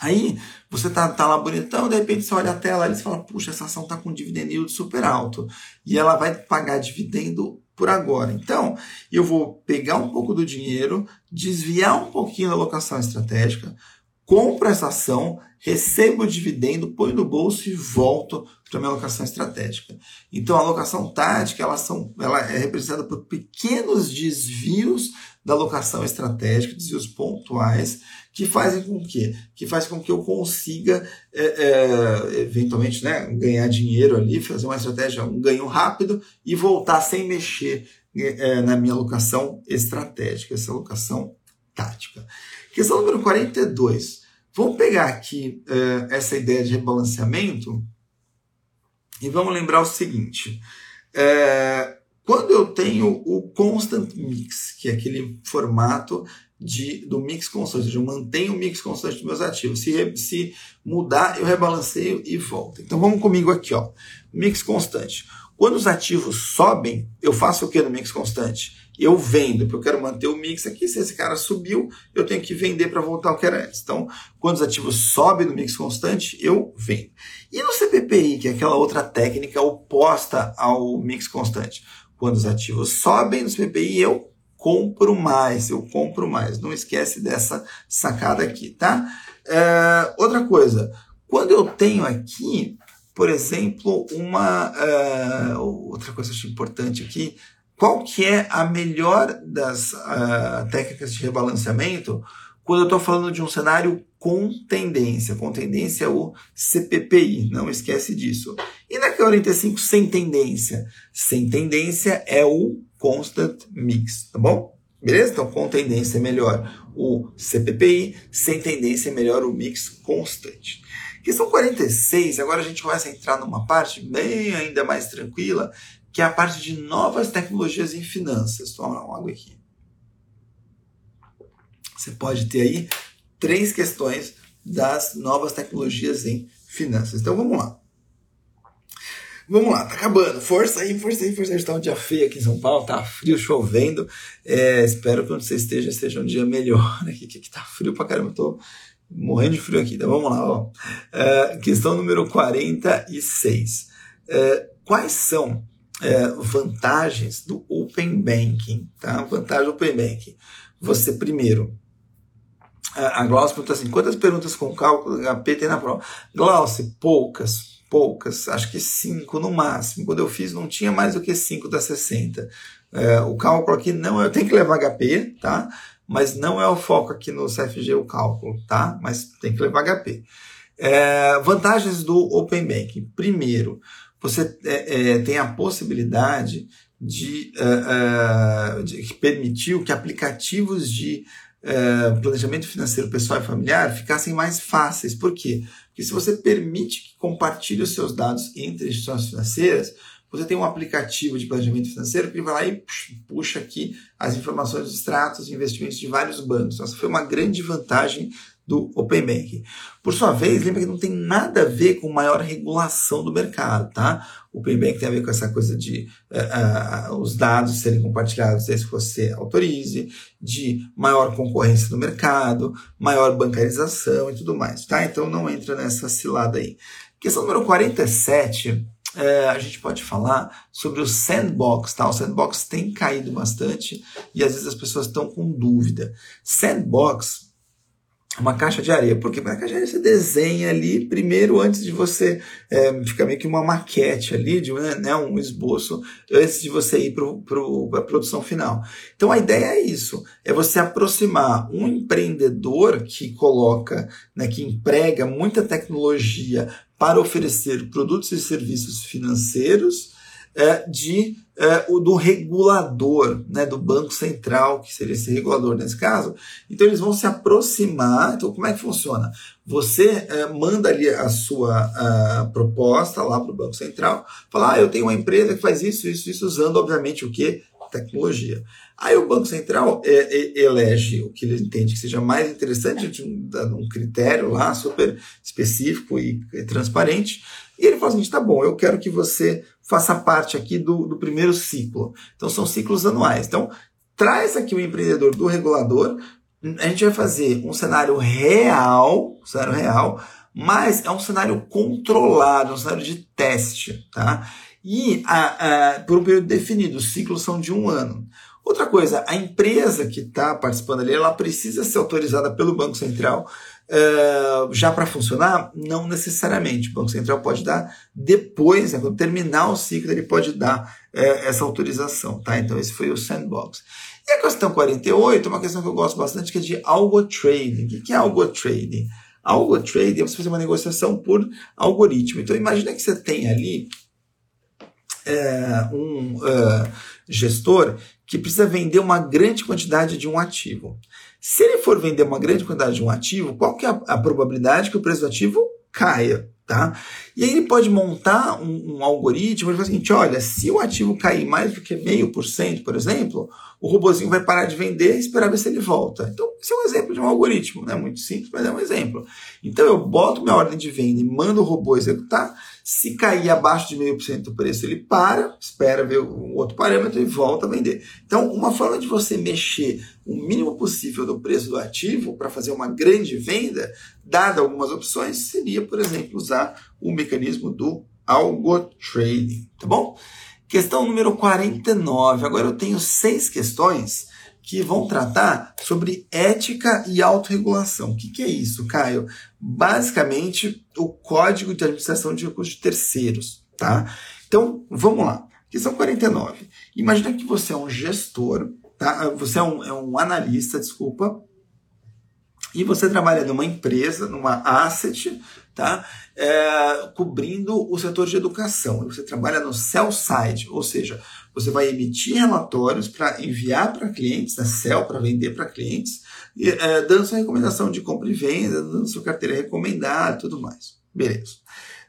Aí você tá, tá lá bonitão, de repente você olha a tela e você fala, puxa, essa ação tá com dividendo yield super alto. E ela vai pagar dividendo por agora. Então, eu vou pegar um pouco do dinheiro, desviar um pouquinho da alocação estratégica, compro essa ação, recebo o dividendo, ponho no bolso e volto para minha alocação estratégica. Então, a alocação tática ela, são, ela é representada por pequenos desvios da alocação estratégica, desvios pontuais, que fazem com que, que faz com que eu consiga é, é, eventualmente né, ganhar dinheiro ali, fazer uma estratégia, um ganho rápido e voltar sem mexer é, na minha alocação estratégica, essa alocação tática. Questão número 42. Vamos pegar aqui uh, essa ideia de rebalanceamento e vamos lembrar o seguinte. Uh, quando eu tenho o constant mix, que é aquele formato de, do mix constante, ou seja, eu mantenho o mix constante dos meus ativos. Se, se mudar, eu rebalanceio e volto. Então vamos comigo aqui, ó. Mix constante. Quando os ativos sobem, eu faço o que no mix constante? Eu vendo, porque eu quero manter o mix aqui. Se esse cara subiu, eu tenho que vender para voltar ao que era antes. Então, quando os ativos sobem no mix constante, eu vendo. E no CPPI, que é aquela outra técnica oposta ao mix constante, quando os ativos sobem no CPPI, eu compro mais, eu compro mais. Não esquece dessa sacada aqui, tá? É, outra coisa, quando eu tenho aqui, por exemplo, uma uh, outra coisa que eu acho importante aqui, qual que é a melhor das uh, técnicas de rebalanceamento quando eu estou falando de um cenário com tendência. Com tendência é o CPPI, não esquece disso. E na Q45 sem tendência? Sem tendência é o Constant Mix, tá bom? Beleza? Então, com tendência é melhor o CPPI, sem tendência é melhor o mix constante. Questão 46, agora a gente começa a entrar numa parte bem ainda mais tranquila, que é a parte de novas tecnologias em finanças. Toma uma água aqui. Você pode ter aí três questões das novas tecnologias em finanças. Então vamos lá. Vamos lá, tá acabando. Força aí, força aí, força aí. Está um dia feio aqui em São Paulo, tá frio, chovendo. É, espero que onde você esteja seja um dia melhor. Aqui, que tá frio pra caramba, eu tô morrendo de frio aqui. Então vamos lá, ó. É, questão número 46. É, quais são é, vantagens do Open Banking, tá? Vantagem do Open Banking. Você, primeiro, a Glaucia pergunta assim, quantas perguntas com cálculo HP tem na prova? Glaucia, poucas, poucas, acho que cinco no máximo. Quando eu fiz não tinha mais do que cinco das 60. É, o cálculo aqui não é, tenho que levar HP, tá? Mas não é o foco aqui no CFG o cálculo, tá? Mas tem que levar HP. É, vantagens do Open Banking. Primeiro, você é, é, tem a possibilidade de, uh, uh, de que permitiu que aplicativos de uh, planejamento financeiro pessoal e familiar ficassem mais fáceis. Por quê? Porque se você permite que compartilhe os seus dados entre instituições financeiras, você tem um aplicativo de planejamento financeiro que vai lá e puxa aqui as informações dos extratos e investimentos de vários bancos. Então, essa foi uma grande vantagem do Open Banking. Por sua vez, lembra que não tem nada a ver com maior regulação do mercado, tá? O Open Banking tem a ver com essa coisa de uh, uh, os dados serem compartilhados desde que você autorize, de maior concorrência no mercado, maior bancarização e tudo mais, tá? Então não entra nessa cilada aí. Questão número 47 é, a gente pode falar sobre o sandbox, tá? O sandbox tem caído bastante e às vezes as pessoas estão com dúvida. Sandbox uma caixa de areia, porque na caixa de areia você desenha ali primeiro antes de você é, meio que uma maquete ali, de né, um esboço antes de você ir para a produção final. Então a ideia é isso, é você aproximar um empreendedor que coloca, né, que emprega muita tecnologia para oferecer produtos e serviços financeiros é, de é, o do regulador, né, do Banco Central, que seria esse regulador nesse caso. Então eles vão se aproximar. Então como é que funciona? Você é, manda ali a sua a proposta lá para o Banco Central, fala, ah, eu tenho uma empresa que faz isso, isso, isso, usando obviamente o que tecnologia. Aí o Banco Central é, é, elege o que ele entende que seja mais interessante, de um, de um critério lá super específico e, transparente, e ele fala assim: tá bom, eu quero que você faça parte aqui do, do primeiro ciclo. Então são ciclos anuais. Então traz aqui o empreendedor do regulador, a gente vai fazer um cenário real, um cenário real, mas é um cenário controlado, um cenário de teste, tá? E a, a, por um período definido, os ciclos são de um ano. Outra coisa, a empresa que está participando ali, ela precisa ser autorizada pelo Banco Central uh, já para funcionar? Não necessariamente. O Banco Central pode dar depois, né, quando terminar o ciclo, ele pode dar uh, essa autorização. Tá? Então, esse foi o sandbox. E a questão 48 é uma questão que eu gosto bastante, que é de algo trading. O que é algo trading? Algo trading é você fazer uma negociação por algoritmo. Então, imagina que você tem ali é, um uh, gestor que precisa vender uma grande quantidade de um ativo. Se ele for vender uma grande quantidade de um ativo, qual que é a, a probabilidade que o preço do ativo caia? Tá? E aí ele pode montar um, um algoritmo e falar o seguinte: olha, se o ativo cair mais do que meio por cento, por exemplo, o robozinho vai parar de vender e esperar ver se ele volta. Então, esse é um exemplo de um algoritmo, né? Muito simples, mas é um exemplo. Então, eu boto minha ordem de venda e mando o robô executar. Se cair abaixo de meio por cento do preço, ele para, espera ver um outro parâmetro e volta a vender. Então, uma forma de você mexer o mínimo possível do preço do ativo para fazer uma grande venda, dada algumas opções, seria, por exemplo, usar o mecanismo do algo trading, tá bom? Questão número 49. Agora eu tenho seis questões que vão tratar sobre ética e autorregulação. O que, que é isso, Caio? Basicamente, o Código de Administração de Recursos de Terceiros, tá? Então, vamos lá. Questão 49. Imagina que você é um gestor, tá? Você é um, é um analista, desculpa, e você trabalha numa empresa, numa asset, tá? É, cobrindo o setor de educação. Você trabalha no sell side, ou seja, você vai emitir relatórios para enviar para clientes, né, sell para vender para clientes, e, é, dando sua recomendação de compra e venda, dando sua carteira recomendada tudo mais. Beleza.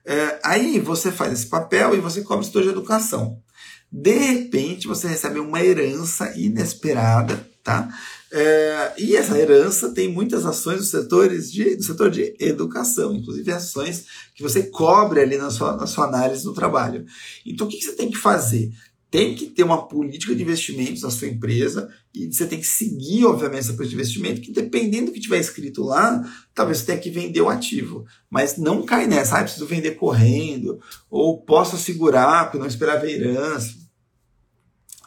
É, aí você faz esse papel e você cobre o setor de educação. De repente você recebe uma herança inesperada, tá? É, e essa herança tem muitas ações dos setores de, do setor de educação, inclusive ações que você cobre ali na sua, na sua análise do trabalho. Então, o que, que você tem que fazer? Tem que ter uma política de investimentos na sua empresa e você tem que seguir, obviamente, essa política de investimento, que dependendo do que tiver escrito lá, talvez você tenha que vender o ativo. Mas não cai nessa, ah, preciso vender correndo, ou posso segurar porque não esperava herança.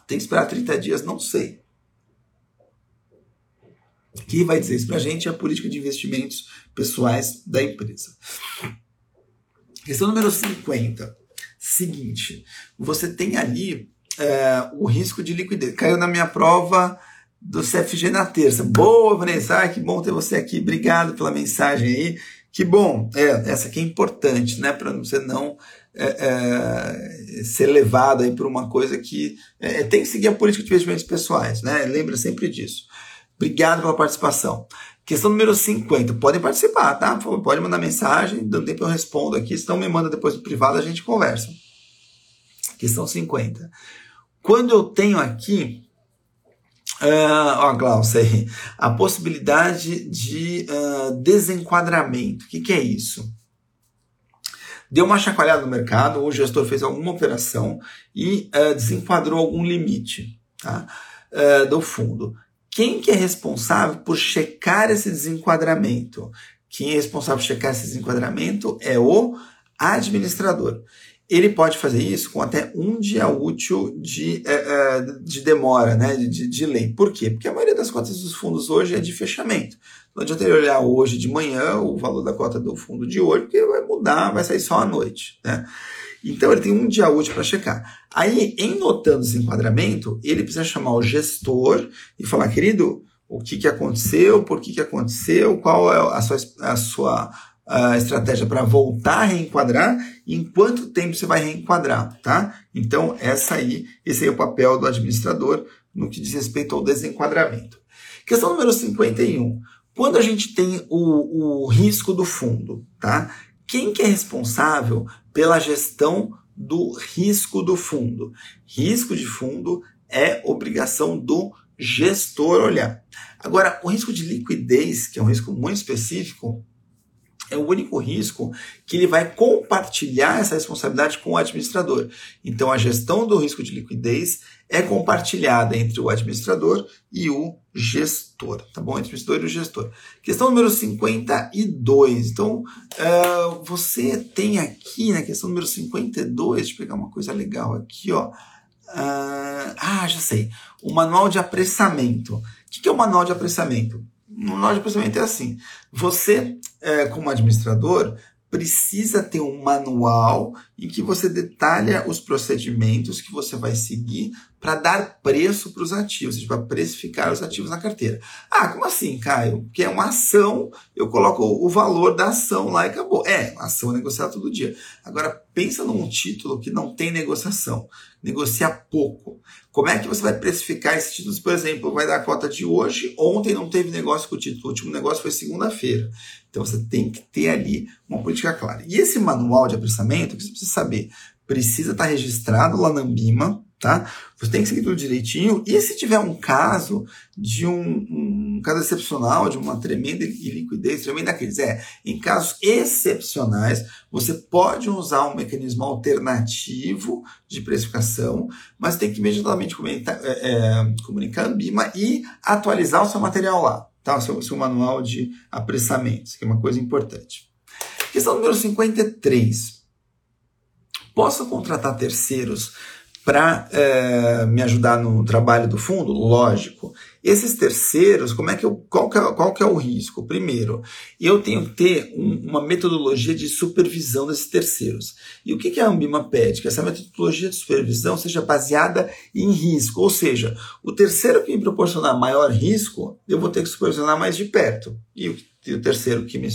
Tem que esperar 30 dias, não sei. Quem vai dizer isso para a gente é a política de investimentos pessoais da empresa. Questão número 50. Seguinte, você tem ali é, o risco de liquidez. Caiu na minha prova do CFG na terça. Boa, Vanessa. Ah, que bom ter você aqui. Obrigado pela mensagem aí. Que bom. É, essa aqui é importante, né? Para você não é, é, ser levado aí por uma coisa que é, tem que seguir a política de investimentos pessoais, né? Lembra sempre disso. Obrigado pela participação. Questão número 50. Podem participar, tá? Pode mandar mensagem, dando tempo eu respondo aqui. Se não, me manda depois no privado, a gente conversa. Questão 50. Quando eu tenho aqui Uh, ó, Glaucia, a possibilidade de uh, desenquadramento. O que, que é isso? Deu uma chacoalhada no mercado, o gestor fez alguma operação e uh, desenquadrou algum limite tá? do fundo. Quem que é responsável por checar esse desenquadramento? Quem é responsável por checar esse desenquadramento é o administrador ele pode fazer isso com até um dia útil de, é, é, de demora, né, de, de lei. Por quê? Porque a maioria das cotas dos fundos hoje é de fechamento. Não adianta ele olhar hoje de manhã o valor da cota do fundo de hoje, porque vai mudar, vai sair só à noite. Né? Então ele tem um dia útil para checar. Aí, em notando esse enquadramento, ele precisa chamar o gestor e falar, querido, o que, que aconteceu, por que, que aconteceu, qual é a sua, a sua a estratégia para voltar a reenquadrar e em quanto tempo você vai reenquadrar, tá? Então, essa aí, esse aí é o papel do administrador no que diz respeito ao desenquadramento. Questão número 51. Quando a gente tem o, o risco do fundo, tá? Quem que é responsável pela gestão do risco do fundo? Risco de fundo é obrigação do gestor olhar. Agora, o risco de liquidez, que é um risco muito específico, é o único risco que ele vai compartilhar essa responsabilidade com o administrador. Então, a gestão do risco de liquidez é compartilhada entre o administrador e o gestor, tá bom? Entre o administrador e o gestor. Questão número 52. Então, uh, você tem aqui na questão número 52, deixa eu pegar uma coisa legal aqui, ó. Uh, ah, já sei. O manual de apressamento. O que é o manual de apressamento? no manual de procedimento é assim. Você, é, como administrador, precisa ter um manual em que você detalha os procedimentos que você vai seguir para dar preço para os ativos, para precificar os ativos na carteira. Ah, como assim, Caio? Que é uma ação, eu coloco o valor da ação lá e acabou. É, ação é negociada todo dia. Agora, pensa num título que não tem negociação, negocia pouco. Como é que você vai precificar esses títulos? Por exemplo, vai dar a cota de hoje, ontem não teve negócio com o título, o último negócio foi segunda-feira. Então você tem que ter ali uma política clara. E esse manual de apressamento, que você precisa saber, precisa estar registrado lá na Ambima, tá? Você tem que seguir tudo direitinho. E se tiver um caso de um, um caso excepcional, de uma tremenda liquidez, tremenda crise, é, em casos excepcionais, você pode usar um mecanismo alternativo de precificação, mas tem que imediatamente comunicar, é, é, comunicar a Ambima e atualizar o seu material lá, tá? Seu, seu manual de apressamento, que é uma coisa importante. Questão número 53. Posso contratar terceiros para é, me ajudar no trabalho do fundo? Lógico. Esses terceiros, como é que eu, qual, que é, qual que é o risco? Primeiro, eu tenho que ter um, uma metodologia de supervisão desses terceiros. E o que, que a Ambima pede? Que essa metodologia de supervisão seja baseada em risco. Ou seja, o terceiro que me proporcionar maior risco, eu vou ter que supervisionar mais de perto. E o, e o terceiro que me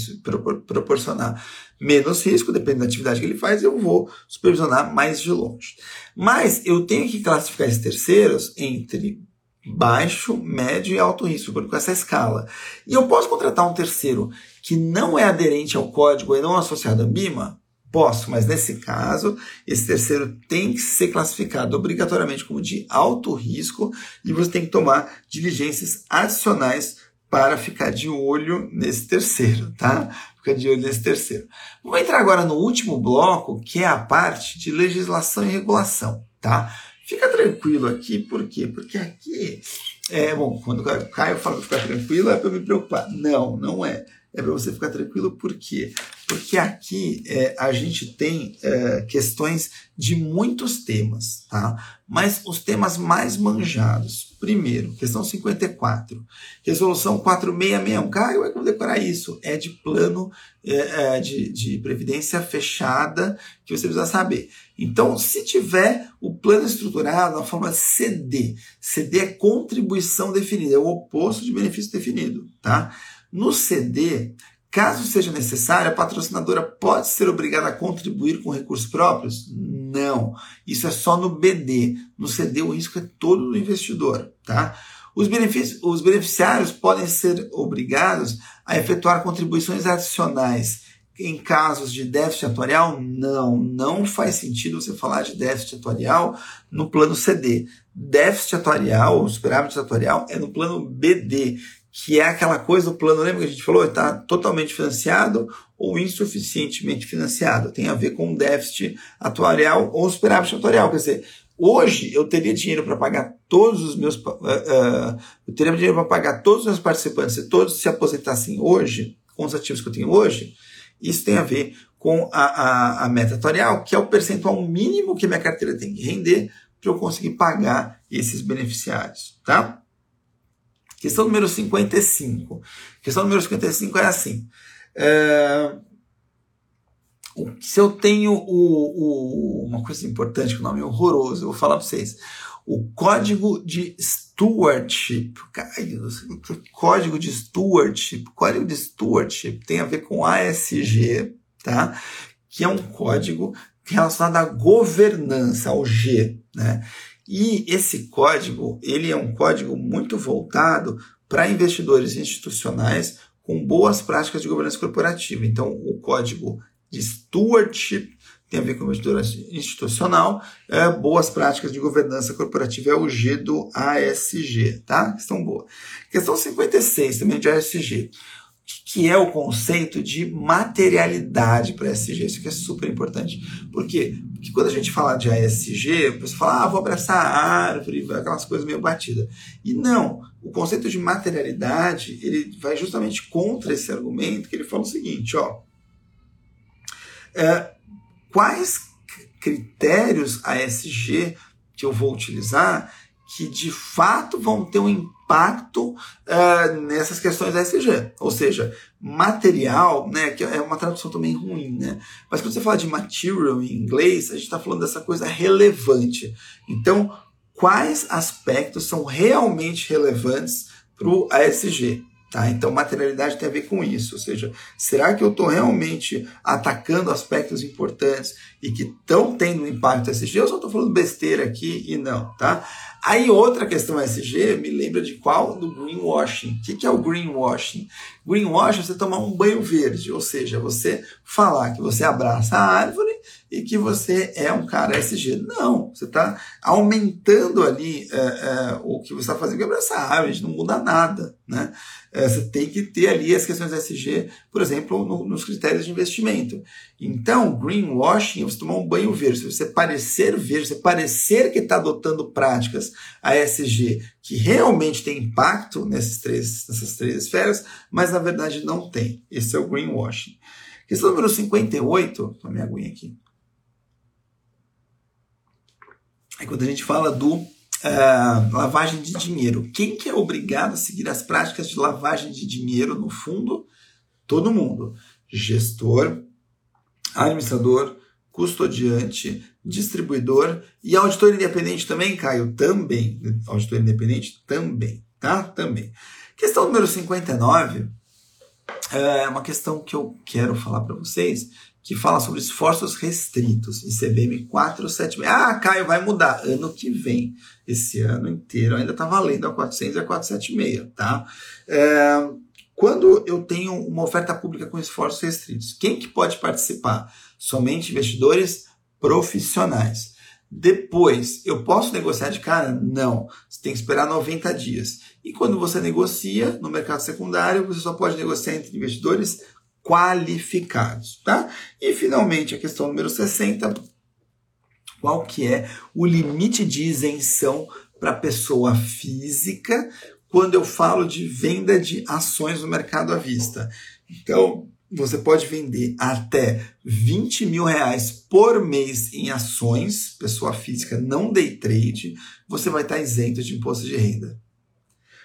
proporcionar menos risco, dependendo da atividade que ele faz, eu vou supervisionar mais de longe. Mas eu tenho que classificar esses terceiros entre baixo, médio e alto risco, com essa escala. E eu posso contratar um terceiro que não é aderente ao código e não associado à BIMA? Posso, mas nesse caso, esse terceiro tem que ser classificado obrigatoriamente como de alto risco e você tem que tomar diligências adicionais para ficar de olho nesse terceiro, tá? Ficar de olho nesse terceiro. Vamos entrar agora no último bloco, que é a parte de legislação e regulação, tá? Fica tranquilo aqui, por quê? Porque aqui, é bom, quando o Caio fala para ficar tranquilo, é para me preocupar. Não, não é. É para você ficar tranquilo, por quê? Porque aqui é, a gente tem é, questões de muitos temas, tá? Mas os temas mais manjados. Primeiro, questão 54. Resolução 4661. Caio, como é vou decorar isso? É de plano é, é, de, de previdência fechada que você precisa saber. Então, se tiver o plano estruturado na forma CD, CD é contribuição definida, é o oposto de benefício definido, tá? No CD, caso seja necessário, a patrocinadora pode ser obrigada a contribuir com recursos próprios? Não. Isso é só no BD. No CD, o risco é todo do investidor, tá? Os, os beneficiários podem ser obrigados a efetuar contribuições adicionais em casos de déficit atuarial? Não, não faz sentido você falar de déficit atuarial no plano CD. Déficit atuarial, superávit atuarial, é no plano BD, que é aquela coisa do plano, lembra que a gente falou? Está totalmente financiado ou insuficientemente financiado. Tem a ver com déficit atuarial ou superávit atuarial. Quer dizer, hoje eu teria dinheiro para pagar todos os meus. Uh, uh, eu teria dinheiro para pagar todos os meus participantes se todos se aposentassem hoje, com os ativos que eu tenho hoje. Isso tem a ver com a, a, a meta atuarial, que é o percentual mínimo que minha carteira tem que render para eu conseguir pagar esses beneficiários. Tá? Questão número 55. Questão número 55 é assim. É, se eu tenho o, o, uma coisa importante, que o nome é horroroso, eu vou falar para vocês. O código de stewardship. Código de stewardship. Código de stewardship tem a ver com ASG, tá? Que é um código relacionado à governança, ao G, né? E esse código, ele é um código muito voltado para investidores institucionais com boas práticas de governança corporativa. Então, o código de stewardship tem a ver com investidor institucional, é, boas práticas de governança corporativa é o G do ASG, tá? Questão boa. Questão 56 também de ASG que é o conceito de materialidade para ESG. Isso aqui é super importante. Por quê? Porque quando a gente fala de ASG, a pessoa fala, ah, vou abraçar a árvore, aquelas coisas meio batidas. E não, o conceito de materialidade, ele vai justamente contra esse argumento, que ele fala o seguinte, ó, é, quais critérios ASG que eu vou utilizar que de fato vão ter um impacto uh, nessas questões da SG. Ou seja, material, né, que é uma tradução também ruim, né? Mas quando você fala de material em inglês, a gente está falando dessa coisa relevante. Então, quais aspectos são realmente relevantes para o ASG? Tá? Então, materialidade tem a ver com isso. Ou seja, será que eu estou realmente atacando aspectos importantes e que estão tendo impacto SG? Eu só estou falando besteira aqui e não. Tá? Aí, outra questão SG me lembra de qual? Do greenwashing. O que, que é o greenwashing? Greenwashing é você tomar um banho verde, ou seja, você falar que você abraça a árvore e que você é um cara SG. Não, você está aumentando ali é, é, o que você está fazendo com essa árvore, não muda nada. Né? É, você tem que ter ali as questões SG, por exemplo, no, nos critérios de investimento. Então, greenwashing você tomar um banho verde, se você parecer verde, você parecer que está adotando práticas ASG que realmente tem impacto nesses três, nessas três esferas, mas na verdade não tem. Esse é o greenwashing. Questão número 58, a minha aguinha aqui. É quando a gente fala do uh, lavagem de dinheiro. Quem que é obrigado a seguir as práticas de lavagem de dinheiro no fundo? Todo mundo. Gestor, administrador, custodiante, distribuidor e auditor independente também, Caio? Também. Auditor independente? Também. Tá? Também. Questão número 59 é uma questão que eu quero falar para vocês, que fala sobre esforços restritos, ICBM 476. Ah, Caio, vai mudar. Ano que vem, esse ano inteiro, ainda está valendo a 400 e a 476, tá? É, quando eu tenho uma oferta pública com esforços restritos, quem que pode participar? Somente investidores profissionais. Depois, eu posso negociar de cara? Não. Você tem que esperar 90 dias. E quando você negocia no mercado secundário, você só pode negociar entre investidores qualificados, tá? E finalmente a questão número 60, qual que é o limite de isenção para pessoa física quando eu falo de venda de ações no mercado à vista? Então, você pode vender até 20 mil reais por mês em ações, pessoa física, não day trade, você vai estar isento de imposto de renda.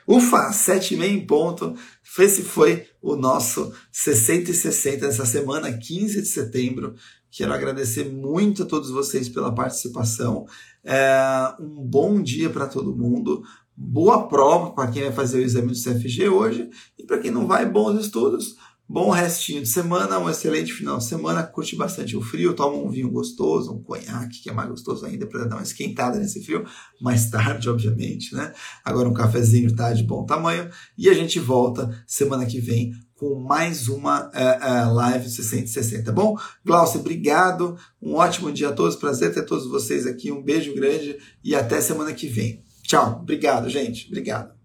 Ufa, 7,5 em ponto. Esse foi o nosso 60 e 60 dessa semana, 15 de setembro. Quero agradecer muito a todos vocês pela participação. É, um bom dia para todo mundo. Boa prova para quem vai fazer o exame do CFG hoje. E para quem não vai, bons estudos Bom restinho de semana, um excelente final de semana. Curte bastante o frio, toma um vinho gostoso, um conhaque, que é mais gostoso ainda para dar uma esquentada nesse frio, mais tarde, obviamente, né? Agora um cafezinho tá de bom tamanho. E a gente volta semana que vem com mais uma uh, uh, live 6060, tá bom? Glaucio, obrigado. Um ótimo dia a todos. Prazer ter todos vocês aqui. Um beijo grande e até semana que vem. Tchau. Obrigado, gente. Obrigado.